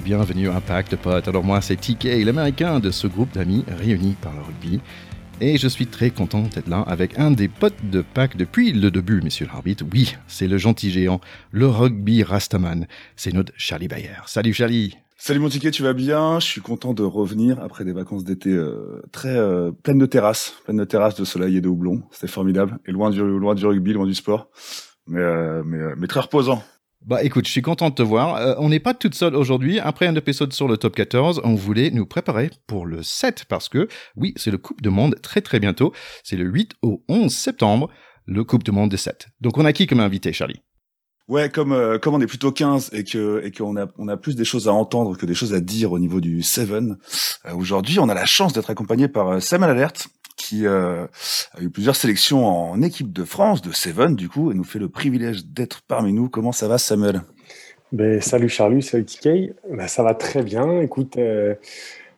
bienvenue à Impact Potes. Alors moi c'est TK, l'américain de ce groupe d'amis réunis par le rugby. Et je suis très content d'être là avec un des potes de Pâques depuis le début, monsieur l'arbitre. Oui, c'est le gentil géant, le rugby Rastaman. C'est notre Charlie Bayer. Salut Charlie Salut mon ticket, tu vas bien? Je suis content de revenir après des vacances d'été euh, très euh, pleines de terrasses, pleines de terrasses de soleil et de houblon. C'était formidable et loin du rugby, loin du sport, mais euh, mais très reposant. Bah écoute, je suis content de te voir. on n'est pas toute seule aujourd'hui. Après un épisode sur le top 14, on voulait nous préparer pour le 7 parce que oui, c'est le Coupe de Monde très très bientôt. C'est le 8 au 11 septembre, le Coupe de Monde des 7. Donc on a qui comme invité, Charlie? Ouais, comme euh, comme on est plutôt 15 et que et qu'on a on a plus des choses à entendre que des choses à dire au niveau du Seven. Euh, aujourd'hui, on a la chance d'être accompagné par euh, Samuel Alert qui a eu plusieurs sélections en équipe de France de Seven du coup et nous fait le privilège d'être parmi nous. Comment ça va Samuel? Ben, salut Charlie, salut TK. Ben, ça va très bien. Écoute,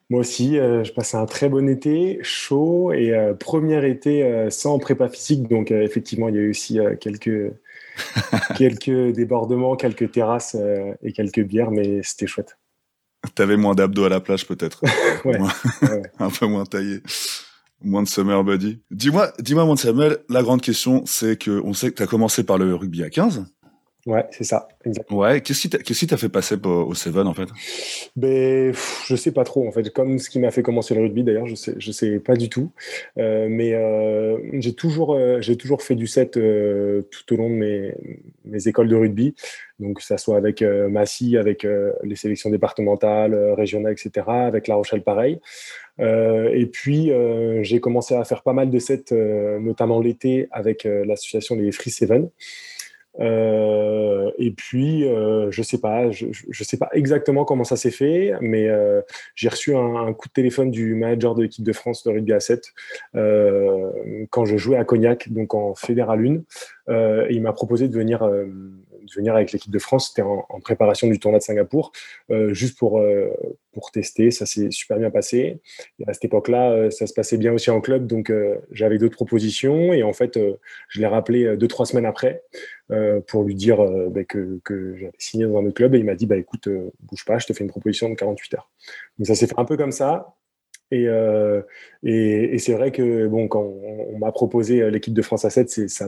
moi aussi, je passais un très bon été, chaud et premier été sans prépa physique. Donc effectivement, il y a eu aussi quelques quelques débordements, quelques terrasses euh, et quelques bières, mais c'était chouette. T'avais moins d'abdos à la plage peut-être. Un peu moins taillé. Moins de summer body. Dis-moi, dis-moi, mon Samuel, la grande question, c'est que on sait que tu as commencé par le rugby à 15. Ouais, c'est ça, exactement. Ouais, qu'est-ce qui t'a fait passer au Seven en fait? Ben, je sais pas trop en fait. Comme ce qui m'a fait commencer le rugby d'ailleurs, je sais, je sais pas du tout. Euh, mais euh, j'ai toujours, euh, j'ai toujours fait du set tout au long de mes, mes écoles de rugby. Donc, ça soit avec Massy, avec les sélections départementales, régionales, etc. Avec La Rochelle, pareil. Et puis, j'ai commencé à faire pas mal de sets, notamment l'été, avec l'association Les Free Seven. Euh, et puis, euh, je sais pas, je, sais pas exactement comment ça s'est fait, mais euh, j'ai reçu un, coup de téléphone du manager de l'équipe de France de rugby à 7 quand je jouais à Cognac, donc en Fédéral 1. et il m'a proposé de venir de venir avec l'équipe de France. C'était en, préparation du tournoi de Singapour, euh, juste pour, euh, pour tester. Ça s'est super bien passé. À cette époque-là, euh, ça se passait bien aussi en club, donc j'avais d'autres propositions. Et en fait, je l'ai rappelé deux, trois semaines après pour lui dire bah, que, que j'avais signé dans un autre club. Et il m'a dit bah, écoute, bouge pas, je te fais une proposition de 48 heures. Donc ça s'est fait un peu comme ça. Et, euh, et, et c'est vrai que bon, quand on, m'a proposé euh, l'équipe de France à 7, ça,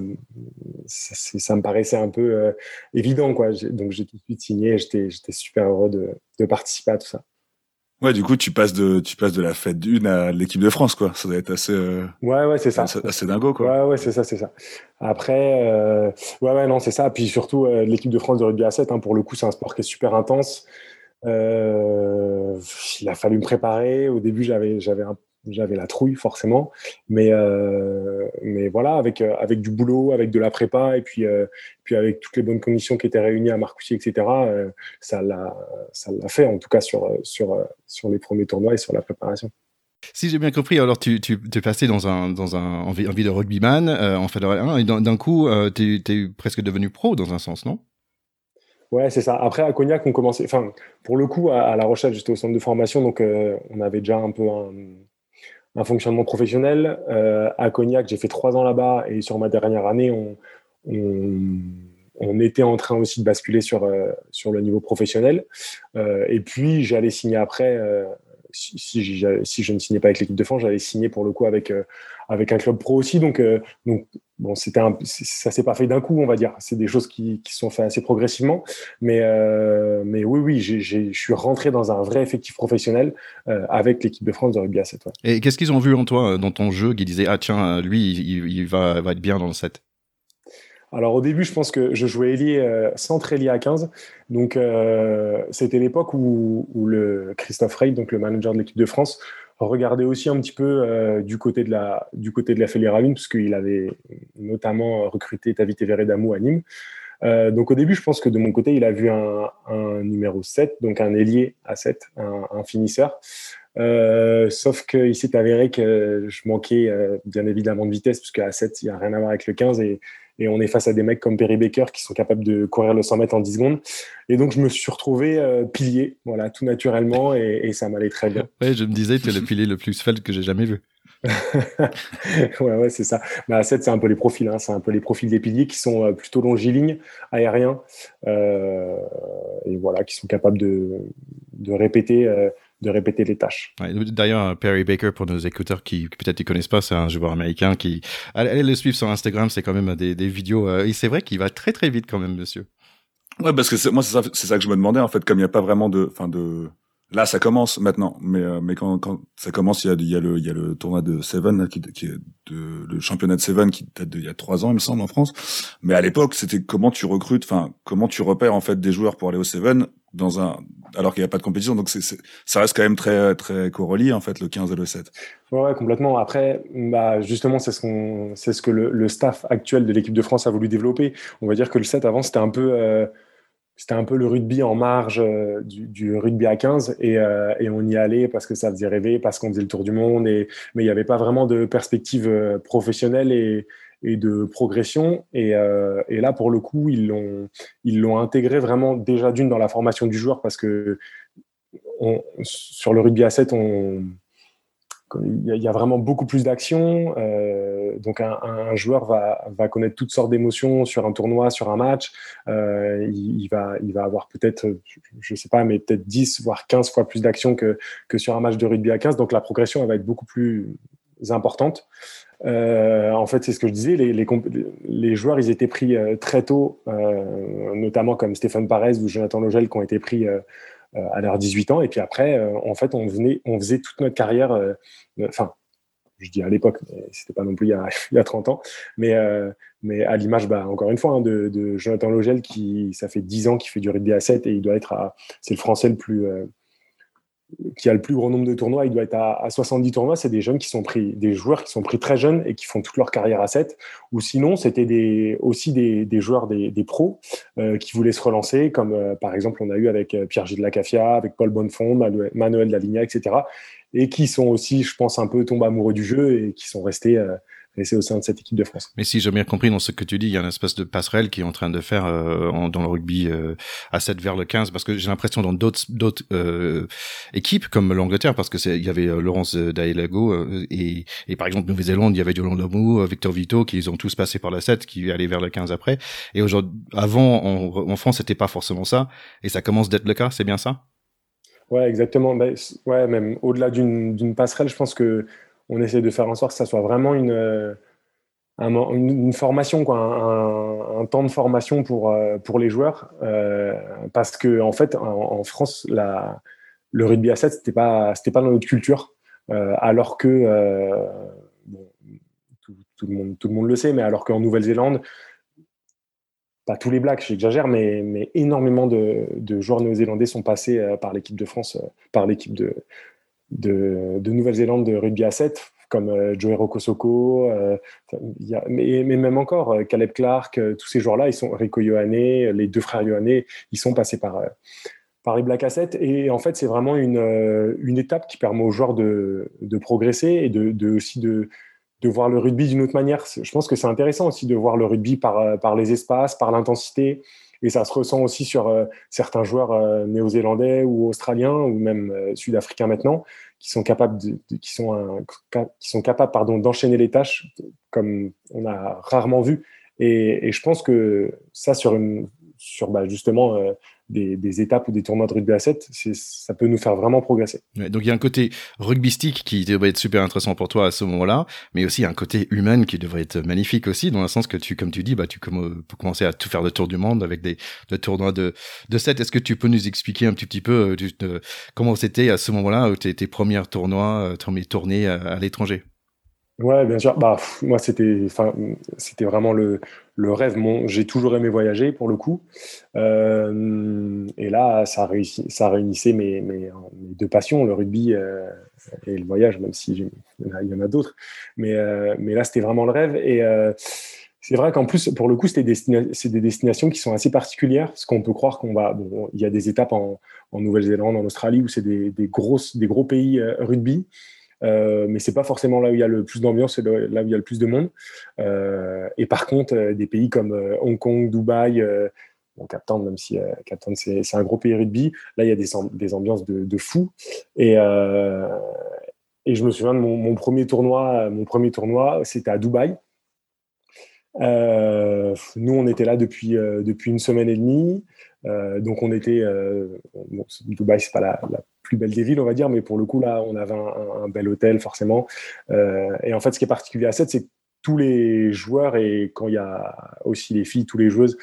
ça, ça, me paraissait un peu euh, évident. Quoi. Donc j'ai tout de suite signé et j'étais super heureux de, de, participer à tout ça. Ouais, du coup, tu passes de, tu passes de la fête d'une à l'équipe de France, quoi. Ça doit être assez. Euh, ouais, ouais, c'est ça. Assez, dingo, quoi. Ouais, ouais, c'est ça, c'est ça. Après, ouais, ouais, non, c'est ça. Puis surtout, l'équipe de France de rugby à 7, hein, pour le coup, c'est un sport qui est super intense. Euh, il a fallu me préparer. Au début, j'avais j'avais j'avais la trouille forcément, mais euh, mais voilà, avec euh, avec du boulot, avec de la prépa et puis puis avec toutes les bonnes conditions qui étaient réunies à Marcoussis, etc. ça l'a ça l'a fait en tout cas sur sur sur les premiers tournois et sur la préparation. Si j'ai bien compris, alors tu, tu es passé dans un dans un envie, de rugbyman en fait et d'un coup tu es presque devenu pro dans un sens, non? Ouais, c'est ça. Après, à Cognac, on commençait. Enfin, pour le coup, à, La Rochelle, j'étais au centre de formation, donc euh, on avait déjà un peu un, fonctionnement professionnel. Euh, à Cognac, j'ai fait trois ans là-bas et sur ma dernière année, on, était en train aussi de basculer sur, euh, sur le niveau professionnel. et puis, j'allais signer après. Si, si, je ne signais pas avec l'équipe de France, j'allais signer pour le coup avec, avec un club pro aussi. Donc, donc Bon, c'était un, ça s'est pas fait d'un coup, on va dire. C'est des choses qui, qui sont faites assez progressivement. Mais, euh, mais oui, oui, je suis rentré dans un vrai effectif professionnel euh, avec l'équipe de France de rugby à 7. Et qu'est-ce qu'ils ont vu en toi, euh, dans ton jeu, qui disait ah tiens, lui, il, va, va, être bien dans le 7 alors au début, je pense que je jouais ailier, euh, centre ailier à 15. Donc euh, c'était l'époque où, où, le Christophe Rey, donc le manager de l'équipe de France, regardait aussi un petit peu euh, du côté de la du côté de la avait notamment recruté Tavite Veredamou à Nîmes. Euh, donc au début, je pense que de mon côté, il a vu un, un numéro 7, donc un ailier à 7, un, un finisseur. Euh, sauf qu'il s'est avéré que je manquais bien évidemment de vitesse, puisque à 7, il n'y a rien à voir avec le 15. Et, et on est face à des mecs comme Perry Baker qui sont capables de courir le 100 mètres en 10 secondes. Et donc, je me suis retrouvé euh, pilier, voilà, tout naturellement, et, et ça m'allait très bien. Ouais, je me disais, tu es le pilier le plus svelte que j'ai jamais vu. ouais, ouais, c'est ça. Bah, 7, c'est un peu les profils. Hein. C'est un peu les profils des piliers qui sont euh, plutôt longilignes, aériens, euh, et voilà, qui sont capables de, de répéter de répéter les tâches. D'ailleurs, Perry Baker, pour nos écouteurs qui, peut-être ne connaissent pas, c'est un joueur américain qui, allez le suivre sur Instagram, c'est quand même des, des vidéos, et c'est vrai qu'il va très très vite quand même, monsieur. Ouais, parce que moi, c'est ça, c'est ça que je me demandais, en fait, comme il n'y a pas vraiment de, enfin, de, Là, ça commence maintenant, mais euh, mais quand, quand ça commence, il y a, y a le il y a le tournoi de Seven qui, qui est de, le championnat de Seven qui date d'il y a trois ans, il me semble, en France. Mais à l'époque, c'était comment tu recrutes, enfin comment tu repères en fait des joueurs pour aller au Seven dans un alors qu'il n'y a pas de compétition. Donc c'est, ça reste quand même très très correlié en fait le 15 et le 7. Ouais, complètement. Après, bah justement, c'est ce qu'on c'est ce que le, le, staff actuel de l'équipe de France a voulu développer. On va dire que le 7 avant c'était un peu euh, c'était un peu le rugby en marge euh, du, rugby à 15 euh, et, on y allait parce que ça faisait rêver, parce qu'on faisait le tour du monde, mais il n'y avait pas vraiment de perspective euh, professionnelle et, de progression. Et, là, pour le coup, ils l'ont, ils intégré vraiment déjà d'une dans la formation du joueur parce que sur le rugby à 7, on, il y a vraiment beaucoup plus d'actions. Euh, donc un, joueur va, connaître toutes sortes d'émotions sur un tournoi, sur un match. Euh, il, va, avoir peut-être, je ne sais pas, mais peut-être 10 voire 15 fois plus d'actions que, sur un match de rugby à 15. Donc la progression va être beaucoup plus importante. Euh, en fait, c'est ce que je disais, les, joueurs, ils étaient pris euh, très tôt, notamment comme Stéphane Parez ou Jonathan Logel, qui ont été pris à leurs 18 ans. Et puis après, euh, en fait, on, venait, on faisait toute notre carrière, euh, enfin, je dis à l'époque, mais c'était pas non plus il y a, il y a 30 ans, mais, mais à l'image, bah, encore une fois, hein, de, de, Jonathan Logel, qui, ça fait 10 ans qu'il fait du rugby à 7 et il doit être à, c'est le français le plus, qui a le plus grand nombre de tournois, il doit être à, 70 tournois, c'est des jeunes qui sont pris, des joueurs qui sont pris très jeunes et qui font toute leur carrière à 7. Ou sinon, c'était aussi des, joueurs, des, pros euh, qui voulaient se relancer, comme euh, par exemple on a eu avec euh, Pierre-Gilles Lacafia, avec Paul Bonnefond, Manuel Daligna, etc. Et qui sont aussi, je pense, un peu tombés amoureux du jeu et qui sont restés et c'est au sein de cette équipe de France. Mais si j'ai bien compris dans ce que tu dis, il y a une espèce de passerelle qui est en train de faire euh, dans le rugby euh, à 7 vers le 15, parce que j'ai l'impression dans d'autres d'autres euh, équipes comme l'Angleterre, parce que il y avait euh, Laurence Daelago euh, et, et par exemple Nouvelle-Zélande, il y avait Yolande Lamou, Victor Vito, qui ils ont tous passé par la 7, qui allaient vers le 15 après. Et aujourd'hui, avant en, en France, c'était pas forcément ça, et ça commence d'être le cas, c'est bien ça? Ouais, exactement. Ben, ouais, même au-delà d'une passerelle, je pense que on essaie de faire en sorte que ça soit vraiment une, euh, une, formation, quoi, un, temps de formation pour, euh, pour les joueurs. Euh, parce que, en fait, en, France, la, le rugby à 7, c'était pas, c'était pas dans notre culture. alors que, tout, le monde, tout le monde le sait, mais alors qu'en Nouvelle-Zélande, pas tous les blacks, j'exagère, mais, mais énormément de, de joueurs néo-zélandais sont passés par l'équipe de France, par l'équipe de, de, Nouvelle-Zélande de rugby à 7, comme euh, Joey Rokosoko, euh, mais, même encore, euh, Caleb Clark, tous ces joueurs-là, ils sont Rico Ioane, les deux frères Ioane, ils sont passés par, par les Black 7. Et en fait, c'est vraiment une, étape qui permet aux joueurs de, progresser et de, aussi de, voir le rugby d'une autre manière. Je pense que c'est intéressant aussi de voir le rugby par les espaces, par l'intensité. Et ça se ressent aussi sur euh, certains joueurs euh, néo-zélandais ou australiens ou même euh, sud-africains maintenant qui sont capables qui sont qui sont capables pardon d'enchaîner les tâches comme on a rarement vu. Et, je pense que ça sur sur bah, justement des, étapes ou des tournois de rugby à 7, ça peut nous faire vraiment progresser. donc il y a un côté rugbystique qui devrait être super intéressant pour toi à ce moment-là, mais aussi un côté humain qui devrait être magnifique aussi, dans le sens que tu, comme tu dis, bah, tu peux commencer à tout faire le tour du monde avec des, tournois de, de 7. Est-ce que tu peux nous expliquer un petit, peu euh, comment c'était à ce moment-là, tes, tes premiers tournois, euh, tes tournées à l'étranger? Ouais, bien sûr. Bah, moi, c'était, enfin, c'était vraiment le, le rêve. Mon, j'ai toujours aimé voyager pour le coup. Euh, et là, ça, réussi, ça réunissait mes, mes, deux passions, le rugby euh, et le voyage, même si il y en a, d'autres. Mais, euh, mais là, c'était vraiment le rêve. Et c'est vrai qu'en plus, pour le coup, c'est des destinations qui sont assez particulières, parce qu'on peut croire qu'on va. Bon, il y a des étapes en, en Nouvelle-Zélande, en Australie, où c'est des, des, grosses, des gros pays rugby. Euh, mais c'est pas forcément là où il y a le plus d'ambiance, c'est là où il y a le plus de monde. Euh, et par contre, euh, des pays comme Hong Kong, Dubaï, bon, Cap même si Cap c'est, c'est un gros pays rugby, là il y a des, ambiances de, de fou. Et, et je me souviens de mon, premier tournoi, mon premier tournoi, c'était à Dubaï. nous, on était là depuis, depuis une semaine et demie. donc on était, bon, Dubaï c'est pas la, plus belle des villes on va dire, mais pour le coup là on avait un, bel hôtel forcément. et en fait ce qui est particulier à 7 c'est que tous les joueurs et quand il y a aussi les filles, tous les joueuses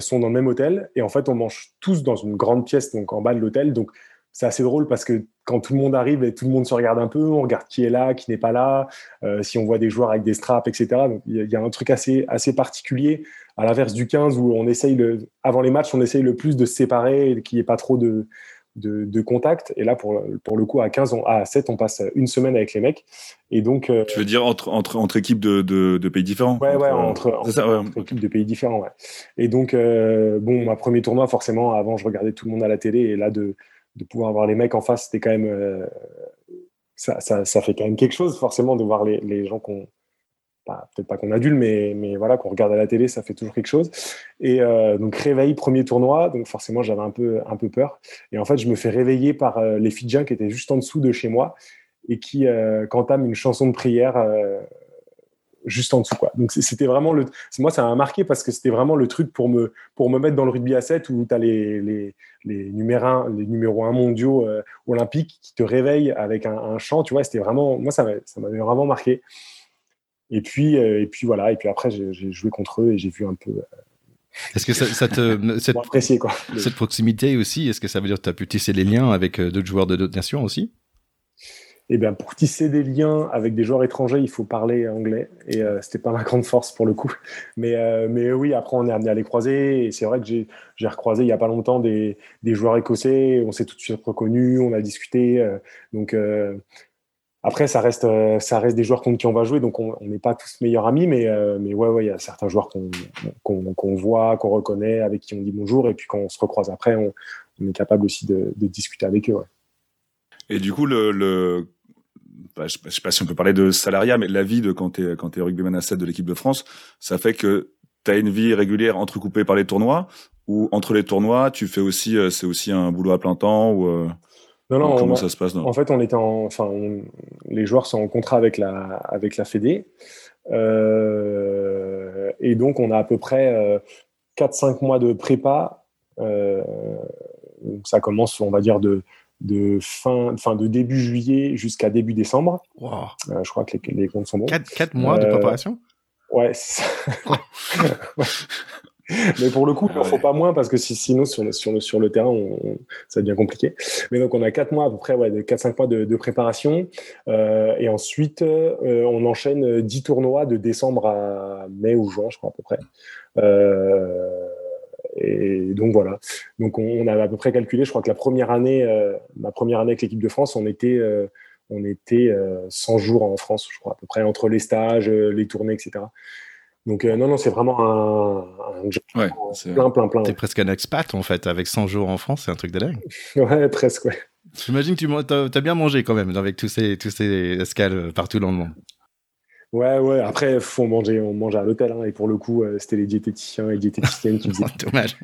sont dans le même hôtel et en fait on mange tous dans une grande pièce donc en bas de l'hôtel donc c'est assez drôle parce que quand tout le monde arrive et tout le monde se regarde un peu, on regarde qui est là, qui n'est pas là, euh, si on voit des joueurs avec des straps, etc. Donc il y, a un truc assez, assez particulier, à l'inverse du 15 où on essaye, le, avant les matchs, on essaye le plus de se séparer, qu'il n'y ait pas trop de, de, contact. Et là, pour, pour le coup, à 15, à 7, on passe une semaine avec les mecs. Et donc, euh, tu veux dire entre, entre, entre équipes de, de, pays différents? Ouais, ouais, entre, entre, équipes de pays différents, ouais. Et donc, euh, bon, ma premier tournoi, forcément, avant, je regardais tout le monde à la télé. Et là, de de pouvoir avoir les mecs en face, c'était quand même. Euh, ça, ça, ça, fait quand même quelque chose, forcément, de voir les, les gens qu'on. Peut-être pas qu'on adule, mais, mais voilà, qu'on regarde à la télé, ça fait toujours quelque chose. Et euh, donc, réveil, premier tournoi, donc forcément, j'avais un peu, un peu peur. Et en fait, je me fais réveiller par euh, les Fidjiens qui étaient juste en dessous de chez moi et qui, quand entament une chanson de prière juste en dessous quoi. Donc c'était vraiment le moi ça m'a marqué parce que c'était vraiment le truc pour me pour me mettre dans le rugby à 7 où tu as les les les numéros 1 les numéros 1 mondiaux euh, olympiques qui te réveillent avec un, chant, tu vois, c'était vraiment moi ça m'avait vraiment marqué. Et puis euh, et puis voilà, et puis après j'ai joué contre eux et j'ai vu un peu euh, est-ce que ça, te cette, quoi. cette proximité aussi, est-ce que ça veut dire que tu as pu tisser les liens avec d'autres joueurs de d'autres nations aussi? Eh bien, pour tisser des liens avec des joueurs étrangers, il faut parler anglais. Et euh, c'était pas ma grande force pour le coup. Mais, euh, mais oui, après, on est amené à les croiser. Et c'est vrai que j'ai, recroisé il y a pas longtemps des, des, joueurs écossais. On s'est tout de suite reconnus, on a discuté. Euh, donc, après, ça reste, ça reste des joueurs contre qui on va jouer. Donc, on n'est pas tous meilleurs amis. Mais, mais ouais, il y a certains joueurs qu'on, voit, qu'on reconnaît, avec qui on dit bonjour. Et puis, quand on se recroise après, on, est capable aussi de, discuter avec eux. Et du coup, le, bah, je, ne sais pas si on peut parler de salariat, mais la vie de quand tu es, quand es rugbyman à 7 de l'équipe de France, ça fait que tu as une vie régulière entrecoupée par les tournois, ou entre les tournois, tu fais aussi, euh, c'est aussi un boulot à plein temps, ou euh, non, non, comment ça se passe En fait, on était en, enfin, les joueurs sont en contrat avec la, avec la Fédé, euh, et donc on a à peu près 4-5 mois de prépa. ça commence, on va dire, de de fin, fin de début juillet jusqu'à début décembre. Euh, je crois que les, les comptes sont bons. Quatre, mois de euh, préparation? Ouais. Mais pour le coup, il ne faut pas moins parce que sinon, sur le, sur le, sur le terrain, ça devient compliqué. Mais donc, on a quatre mois à peu près, ouais, 4-5 mois de, préparation. Euh, et ensuite, on enchaîne 10 tournois de décembre à mai ou juin, je crois, à peu près. Et donc voilà. Donc on, a à peu près calculé. Je crois que la première année, euh, ma première année avec l'équipe de France, on était, euh, on était 100 euh, jours en France, je crois à peu près entre les stages, les tournées, etc. Donc non, non, c'est vraiment un, ouais, plein, plein, plein. T'es presque un expat en fait, avec 100 jours en France, c'est un truc de dingue. ouais, presque, ouais. J'imagine que tu as, bien mangé quand même avec tous ces, tous ces escales partout dans le monde. Ouais, ouais. Après, faut manger, on mange à l'hôtel. Hein, et pour le coup, euh, c'était les diététiciens et diététiciennes qui faisaient Dommage.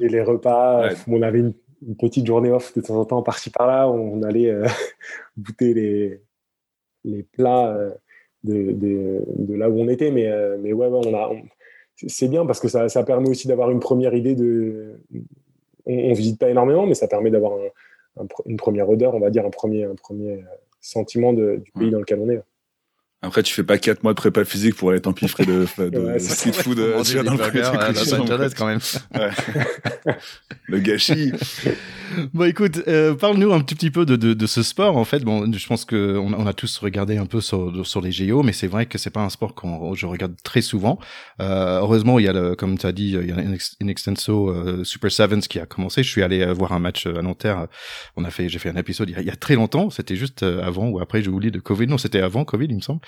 et les repas. On avait une, petite journée off de temps en temps, par-ci par-là. On allait euh, goûter les, les plats euh, de, de, de, là où on était. Mais, mais ouais, ouais, on a. c'est bien parce que ça, ça permet aussi d'avoir une première idée de. On, on, visite pas énormément, mais ça permet d'avoir un, une première odeur, on va dire, un premier, un premier sentiment de, du pays dans lequel on est. Après, tu fais pas 4 mois de prépa physique pour aller t'empiffrer de, de, ouais, street food euh, dans le quand même. le gâchis. bon, écoute, euh, parle-nous un petit, petit peu de, de, de, ce sport. En fait, bon, je pense que on, on a tous regardé un peu sur, sur les géos, mais c'est vrai que c'est pas un sport que je regarde très souvent. Euh, heureusement, il y a, le, comme tu as dit, il y a une, extenso euh, Super Sevens qui a commencé. Je suis allé euh, voir un match à Nanterre. On a fait, j'ai fait un épisode il y a, il y a très longtemps. C'était juste avant ou après, j'ai oublié de Covid. Non, c'était avant Covid, il me semble.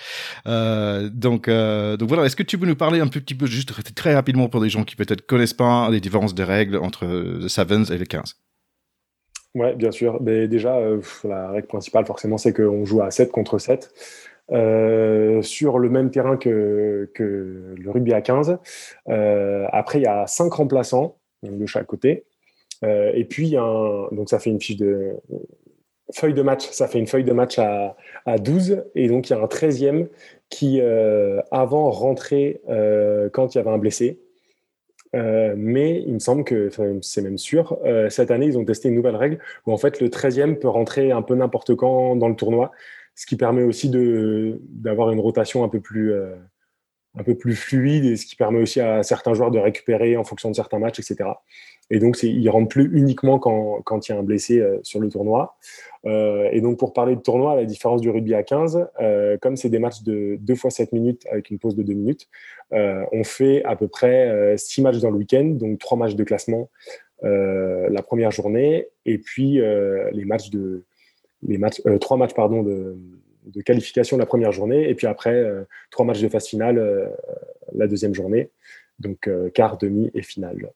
Euh, donc, euh, donc voilà. Est-ce que tu peux nous parler un petit peu, juste très rapidement pour des gens qui peut-être connaissent pas les différences des règles entre le Sevens et le 15 Ouais, bien sûr. Mais déjà, euh, la règle principale, forcément, c'est qu'on joue à 7 contre 7. sur le même terrain que, le rugby à 15. après, il y a 5 remplaçants de chaque côté. et puis, donc ça fait une fiche de, feuille de match, ça fait une feuille de match à, à 12, et donc il y a un 13e qui, euh, avant, rentrait euh, quand il y avait un blessé. mais il me semble que, c'est même sûr, cette année, ils ont testé une nouvelle règle où en fait le 13e peut rentrer un peu n'importe quand dans le tournoi, ce qui permet aussi d'avoir une rotation un peu plus un peu plus fluide et ce qui permet aussi à certains joueurs de récupérer en fonction de certains matchs, etc. Et donc, ils ne rentrent plus uniquement quand, il y a un blessé euh, sur le tournoi. Euh, et donc, pour parler de tournoi, à la différence du rugby à 15, euh, comme c'est des matchs de 2 fois 7 minutes avec une pause de 2 minutes, on fait à peu près 6 matchs dans le week-end, donc 3 matchs de classement la première journée, et puis les matchs de, les matchs, 3 matchs pardon, de, de qualification la première journée, et puis après, euh, trois matchs de phase finale la deuxième journée, donc quart, demi et finale.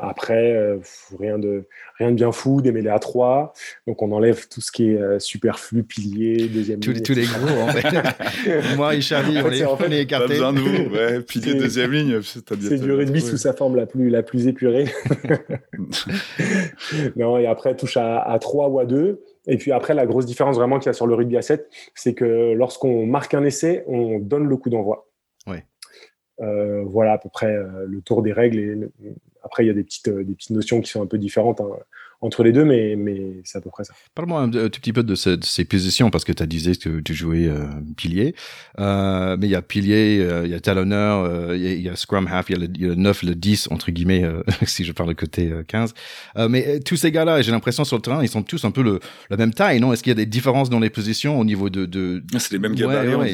Après, rien, de, rien de bien fou, des mêlées à trois. Donc, on enlève tout ce qui est superflu, pilier, deuxième tous, ligne. Tous les gros, en fait. Moi et Charlie, on, les, en fait, Pas besoin de vous, ouais, pilier, deuxième ligne. C'est du rugby sous sa forme la plus, la plus épurée. non, et après, touche à, à 3 ou à 2. Et puis après, la grosse différence vraiment qu'il y a sur le rugby à 7, c'est que lorsqu'on marque un essai, on donne le coup d'envoi. Ouais. Euh, voilà à peu près euh, le tour des règles. Et après, il y a des petites, euh, des petites notions qui sont un peu différentes. Hein entre les deux, mais, mais c'est à peu près ça. Parle-moi un, tout petit peu de, ces positions, parce que tu as disais que tu jouais euh, pilier. Euh, mais il y a pilier, euh, il y a talonneur, euh, il y, a scrum half, il y, a le 9, le 10, entre guillemets, si je parle de côté 15. mais tous ces gars-là, j'ai l'impression sur le terrain, ils sont tous un peu le, la même taille, non? Est-ce qu'il y a des différences dans les positions au niveau de... de... Ah, c'est les mêmes gabarits. Ouais,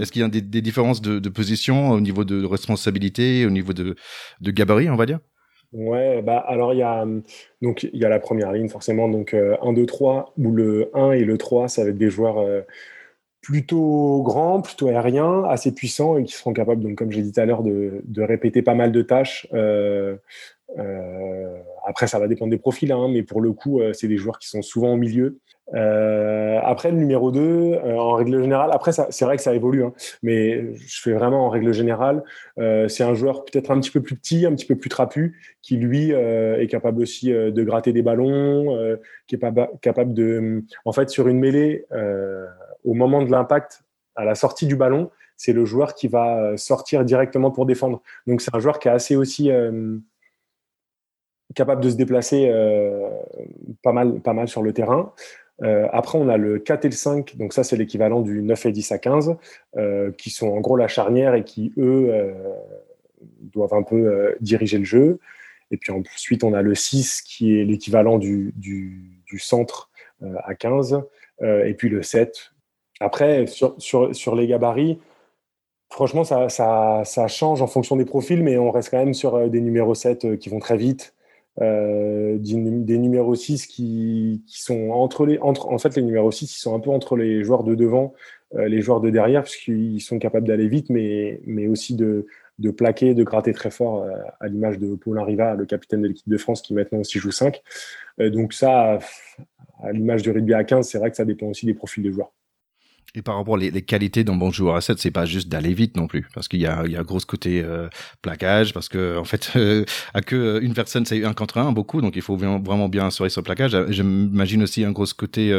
Est-ce qu'il y a des, des différences de, de position au niveau de responsabilité, au niveau de, de gabarit, on va dire? Ouais, bah alors il y a donc il y a la première ligne forcément donc 1 2 3 où le 1 et le 3 ça va être des joueurs euh, plutôt grands, plutôt aériens, assez puissants et qui seront capables donc comme j'ai dit tout à l'heure de, répéter pas mal de tâches euh, euh, après, ça va dépendre des profils, hein, mais pour le coup, c'est des joueurs qui sont souvent au milieu. Euh, après, le numéro 2, euh, en règle générale, après, c'est vrai que ça évolue, hein, mais je fais vraiment en règle générale, euh, c'est un joueur peut-être un petit peu plus petit, un petit peu plus trapu, qui lui est capable aussi de gratter des ballons, qui est pas, capable de. En fait, sur une mêlée, au moment de l'impact, à la sortie du ballon, c'est le joueur qui va sortir directement pour défendre. Donc, c'est un joueur qui est assez aussi capable de se déplacer pas, mal, pas mal sur le terrain. Euh, après, on a le 4 et le 5, donc ça c'est l'équivalent du 9 et 10 à 15, euh, qui sont en gros la charnière et qui, eux, euh, doivent un peu diriger le jeu. Et puis ensuite, on a le 6 qui est l'équivalent du, du, du, centre à 15, et puis le 7. Après, sur, sur, sur les gabarits, franchement, ça, ça, ça, change en fonction des profils, mais on reste quand même sur des numéros 7 qui vont très vite. Euh, des numéros 6 qui, sont entre les entre en fait les numéros 6 ils sont un peu entre les joueurs de devant euh, les joueurs de derrière puisqu'ils sont capables d'aller vite mais mais aussi de de plaquer de gratter très fort euh, à l'image de Paulin Riva le capitaine de l'équipe de France qui maintenant aussi joue 5 donc ça à l'image du rugby à 15 c'est vrai que ça dépend aussi des profils des joueurs et par rapport les, qualités d'un bon joueur à 7, c'est pas juste d'aller vite non plus, parce qu'il y a, un gros côté euh, plaquage, parce que en fait, euh, à que euh, une personne c'est un contre un beaucoup, donc il faut vraiment bien assurer son plaquage. J'imagine aussi un gros côté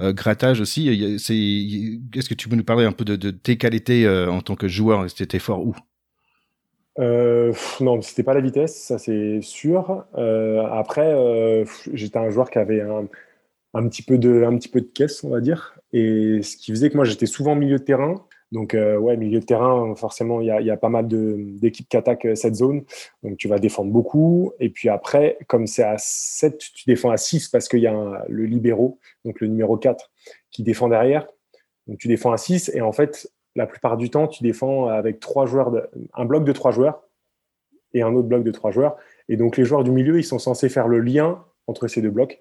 euh, grattage aussi. Est-ce que tu peux nous parler un peu de, tes qualités en tant que joueur? C'était fort où? Euh, non, c'était pas la vitesse, ça c'est sûr. Euh, après, j'étais un joueur qui avait un, un petit peu de, un petit peu de caisse, on va dire. Et ce qui faisait que moi, j'étais souvent milieu de terrain. Donc, euh, ouais, milieu de terrain, forcément, il y a, pas mal d'équipes qui attaquent euh, cette zone. Donc, tu vas défendre beaucoup. Et puis après, comme c'est à 7, tu défends à 6 parce qu'il y a le libéraux, donc le numéro 4, qui défend derrière. Donc, tu défends à 6. Et en fait, la plupart du temps, tu défends avec trois joueurs, un bloc de trois joueurs et un autre bloc de trois joueurs. Et donc, les joueurs du milieu, ils sont censés faire le lien entre ces deux blocs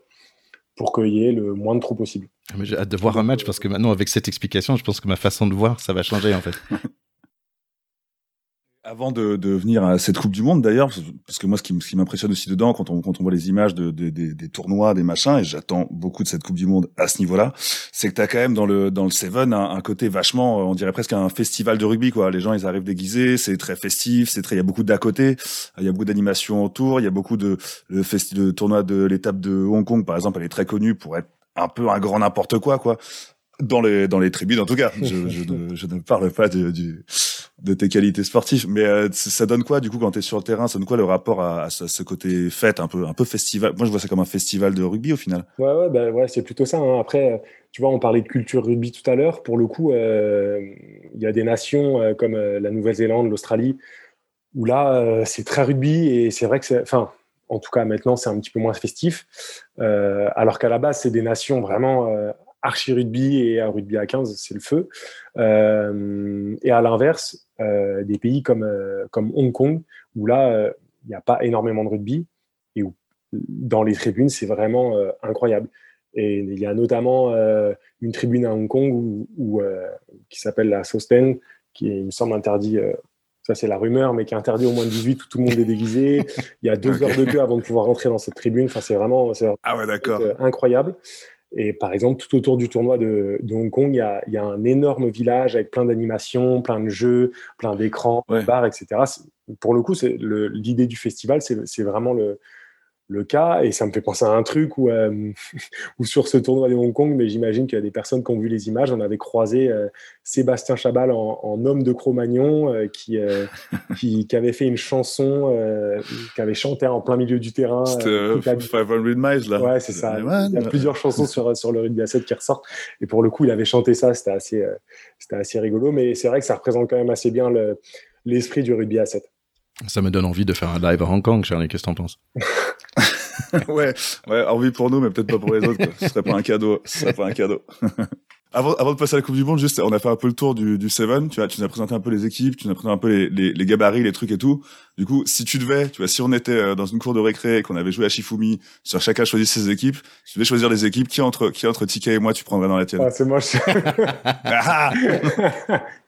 pour qu'il y ait le moins de trous possible. Ah, j'ai hâte de voir un match parce que maintenant, avec cette explication, je pense que ma façon de voir, ça va changer en fait. Avant de, de, venir à cette Coupe du Monde, d'ailleurs, parce que moi, ce qui, qui m'impressionne aussi dedans, quand on, quand on voit les images de, de, des tournois, des machins, et j'attends beaucoup de cette Coupe du Monde à ce niveau-là, c'est que tu as quand même dans le dans le Seven un, côté vachement, on dirait presque un festival de rugby, quoi. Les gens, ils arrivent déguisés, c'est très festif, c'est très, il y a beaucoup d'à côté, il y a beaucoup d'animations autour, il y a beaucoup de le festival de tournoi de l'étape de Hong Kong, par exemple, elle est très connue pour être un peu un grand n'importe quoi, quoi. Dans les dans les tribunes, en tout cas. Je, je, ne, je ne parle pas de, du de tes qualités sportives. Mais euh, ça donne quoi du coup quand tu es sur le terrain? Ça donne quoi le rapport à, ce, côté fête, un peu, un peu festival? Moi, je vois ça comme un festival de rugby au final. Ouais, ouais, bah, ouais c'est plutôt ça. Hein. Après, tu vois, on parlait de culture rugby tout à l'heure. Pour le coup, euh, il y a des nations euh, comme la Nouvelle-Zélande, l'Australie, où là, c'est très rugby et c'est vrai que c'est, enfin, en tout cas maintenant, c'est un petit peu moins festif. alors qu'à la base, c'est des nations vraiment archi rugby et un rugby à 15, c'est le feu. Euh, et à l'inverse, euh, des pays comme, euh, comme Hong Kong, où là, il n'y a pas énormément de rugby, et où dans les tribunes, c'est vraiment incroyable. Et il y a notamment une tribune à Hong Kong où, qui s'appelle la Sosten, qui est, il me semble, interdit ça c'est la rumeur, mais qui est interdit au moins de 18 où tout le monde est déguisé. Il y a deux heures de queue avant de pouvoir rentrer dans cette tribune. Enfin, c'est vraiment, ah ouais, d'accord. incroyable. Et par exemple, tout autour du tournoi de, Hong Kong, il y, a, un énorme village avec plein d'animations, plein de jeux, plein d'écrans, de bars, etc. Pour le coup, l'idée du festival, c'est vraiment le, le cas. Et ça me fait penser à un truc où, euh, sur ce tournoi de Hong Kong, mais j'imagine qu'il y a des personnes qui ont vu les images. On avait croisé euh, Sébastien Chabal en, homme de Cro-Magnon euh, qui, qui, avait fait une chanson, qui avait chanté en plein milieu du terrain. C'était 500 Miles, là. Ouais, c'est ça. Il y a plusieurs chansons sur, sur le rugby à 7 qui ressortent. Et pour le coup, il avait chanté ça. C'était assez, c'était assez rigolo. Mais c'est vrai que ça représente quand même assez bien l'esprit du rugby à 7. Ça me donne envie de faire un live à Hong Kong, Charlie. Qu'est-ce que t'en penses? Ouais, ouais, envie pour nous, mais peut-être pas pour les autres. Quoi. Ce serait pas un cadeau. Ce serait pas un cadeau. avant, avant de passer à la Coupe du Monde, juste, on a fait un peu le tour du, du Seven. Tu vois, tu nous as présenté un peu les équipes, tu nous as présenté un peu les, les, les, gabarits, les trucs et tout. Du coup, si tu devais, tu vois, si on était euh, dans une cour de récré et qu'on avait joué à Shifumi, sur chacun choisir ses équipes, si tu devais choisir les équipes, qui entre, qui entre Tika et moi, tu prendrais dans la tienne? Ah, C'est moi. Ah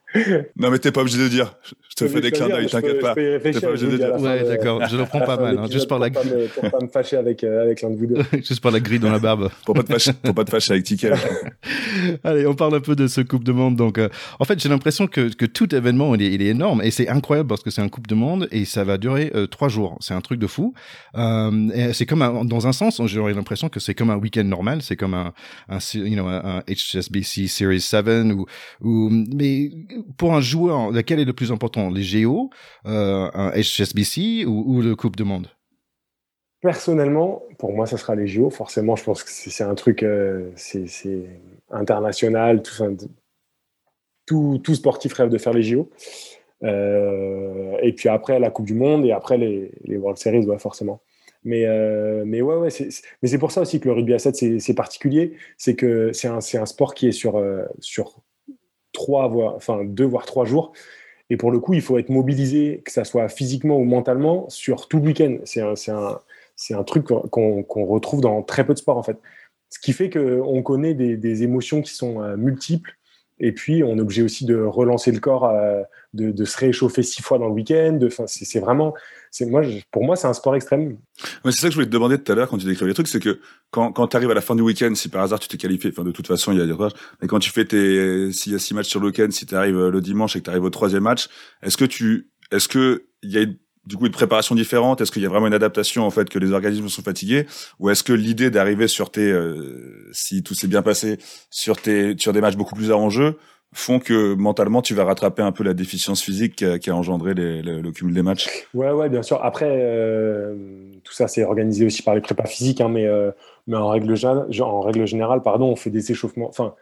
non, mais t'es pas obligé de dire. Je te fais des clins d'œil, t'inquiète pas. T'es pas obligé de dire. Ouais, d'accord. Je le prends pas mal, hein, juste par la grille. Pour pas me fâcher avec, euh, avec l'un de vous deux. juste par la grille dans la barbe. pour pas te fâcher, pour pas te fâcher avec Ticket. Allez, on parle un peu de ce Coupe de Monde. Donc, euh, en fait, j'ai l'impression que, que tout événement, il est, il est énorme et c'est incroyable parce que c'est un Coupe de Monde et ça va durer euh, trois jours. C'est un truc de fou. Euh, c'est comme un, dans un sens, j'aurais l'impression que c'est comme un week-end normal. C'est comme un, un, you know, un HSBC Series 7 ou, ou, mais pour un joueur, lequel est le plus important Les Géo, euh, un HSBC ou, le Coupe de Monde? Personnellement, pour moi, ça sera les JO. Forcément, je pense que c'est un truc, euh, c'est international. Tout, tout, sportif rêve de faire les JO. Euh, et puis après, la Coupe du Monde et après les, World Series, forcément. Mais, mais ouais, ouais c'est pour ça aussi que le rugby à 7, c'est particulier. C'est que c'est un, un, sport qui est sur, sur trois, voire, enfin deux voire trois jours. Et pour le coup, il faut être mobilisé, que ça soit physiquement ou mentalement, sur tout le week-end. C'est un, un, un, truc qu'on retrouve dans très peu de sports, en fait. Ce qui fait qu'on connaît des, émotions qui sont euh, multiples. Et puis, on est obligé aussi de relancer le corps, euh, de, de, se réchauffer six fois dans le week-end. C'est vraiment, moi, pour moi, c'est un sport extrême. c'est ça que je voulais te demander tout à l'heure quand tu décrivais les trucs, c'est que quand, quand tu arrives à la fin du week-end, si par hasard tu t'es qualifié, enfin de toute façon il y a des retards, mais quand tu fais tes s'il y a six matchs sur le week-end, si tu arrives euh, le dimanche et que tu arrives au troisième match, est-ce que tu, est-ce que il y a du coup une préparation différente? Est-ce qu'il y a vraiment une adaptation en fait que les organismes sont fatigués? Ou est-ce que l'idée d'arriver sur tes, euh, si tout s'est bien passé, sur tes sur des matchs beaucoup plus arrangeux font que mentalement tu vas rattraper un peu la déficience physique qui a, engendré le cumul des matchs. Ouais, ouais, bien sûr. Après, euh, tout ça c'est organisé aussi par les prépas physiques, hein, mais, euh, mais en, règle, en règle générale, pardon, on fait des échauffements. Enfin,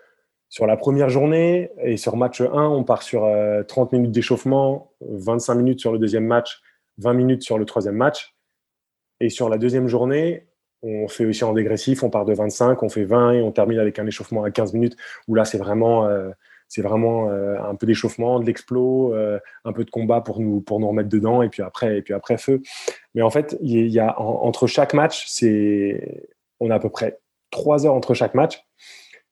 sur la première journée et sur match 1, on part sur 30 euh, minutes d'échauffement, 25 minutes sur le deuxième match, 20 minutes sur le troisième match. Et sur la deuxième journée, on fait aussi en dégressif, on part de 25, on fait 20 et on termine avec un échauffement à 15 minutes où là c'est vraiment c'est vraiment euh, un peu d'échauffement, de l'explos, euh, un peu de combat pour nous pour nous remettre dedans et puis après et puis après feu. Mais en fait, il y a entre chaque match, c'est on a à peu près trois heures entre chaque match,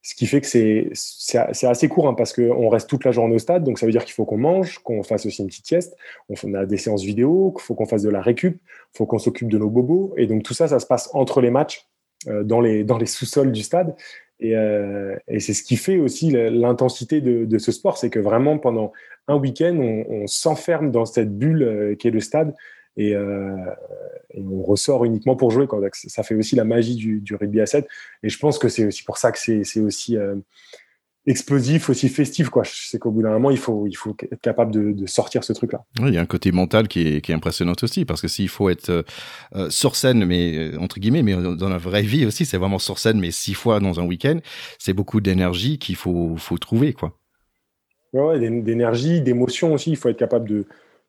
ce qui fait que c'est assez court hein, parce qu'on reste toute la journée au stade, donc ça veut dire qu'il faut qu'on mange, qu'on fasse aussi une petite sieste, on a des séances vidéo, qu'il faut qu'on fasse de la récup, faut qu'on s'occupe de nos bobos. Et donc tout ça, ça se passe entre les matchs euh, dans les dans les sous-sols du stade et, euh, et c'est ce qui fait aussi l'intensité de, de, ce sport, c'est que vraiment pendant un week-end, on, on s'enferme dans cette bulle euh, qui est le stade et, euh, on ressort uniquement pour jouer. Quoi. Ça fait aussi la magie du, du, rugby à 7. Et je pense que c'est aussi pour ça que c'est aussi euh, explosif, aussi festif. Quoi. C'est qu'au bout d'un moment, il faut, il faut être capable de, sortir ce truc-là. Oui, il y a un côté mental qui est, qui est impressionnant aussi, parce que s'il faut être euh, euh, sur scène, mais euh, entre guillemets, mais dans la vraie vie aussi, c'est vraiment sur scène, mais six fois dans un week-end, c'est beaucoup d'énergie qu'il faut, faut trouver. quoi. Ouais, d'énergie, d'émotion aussi. Il faut être capable de,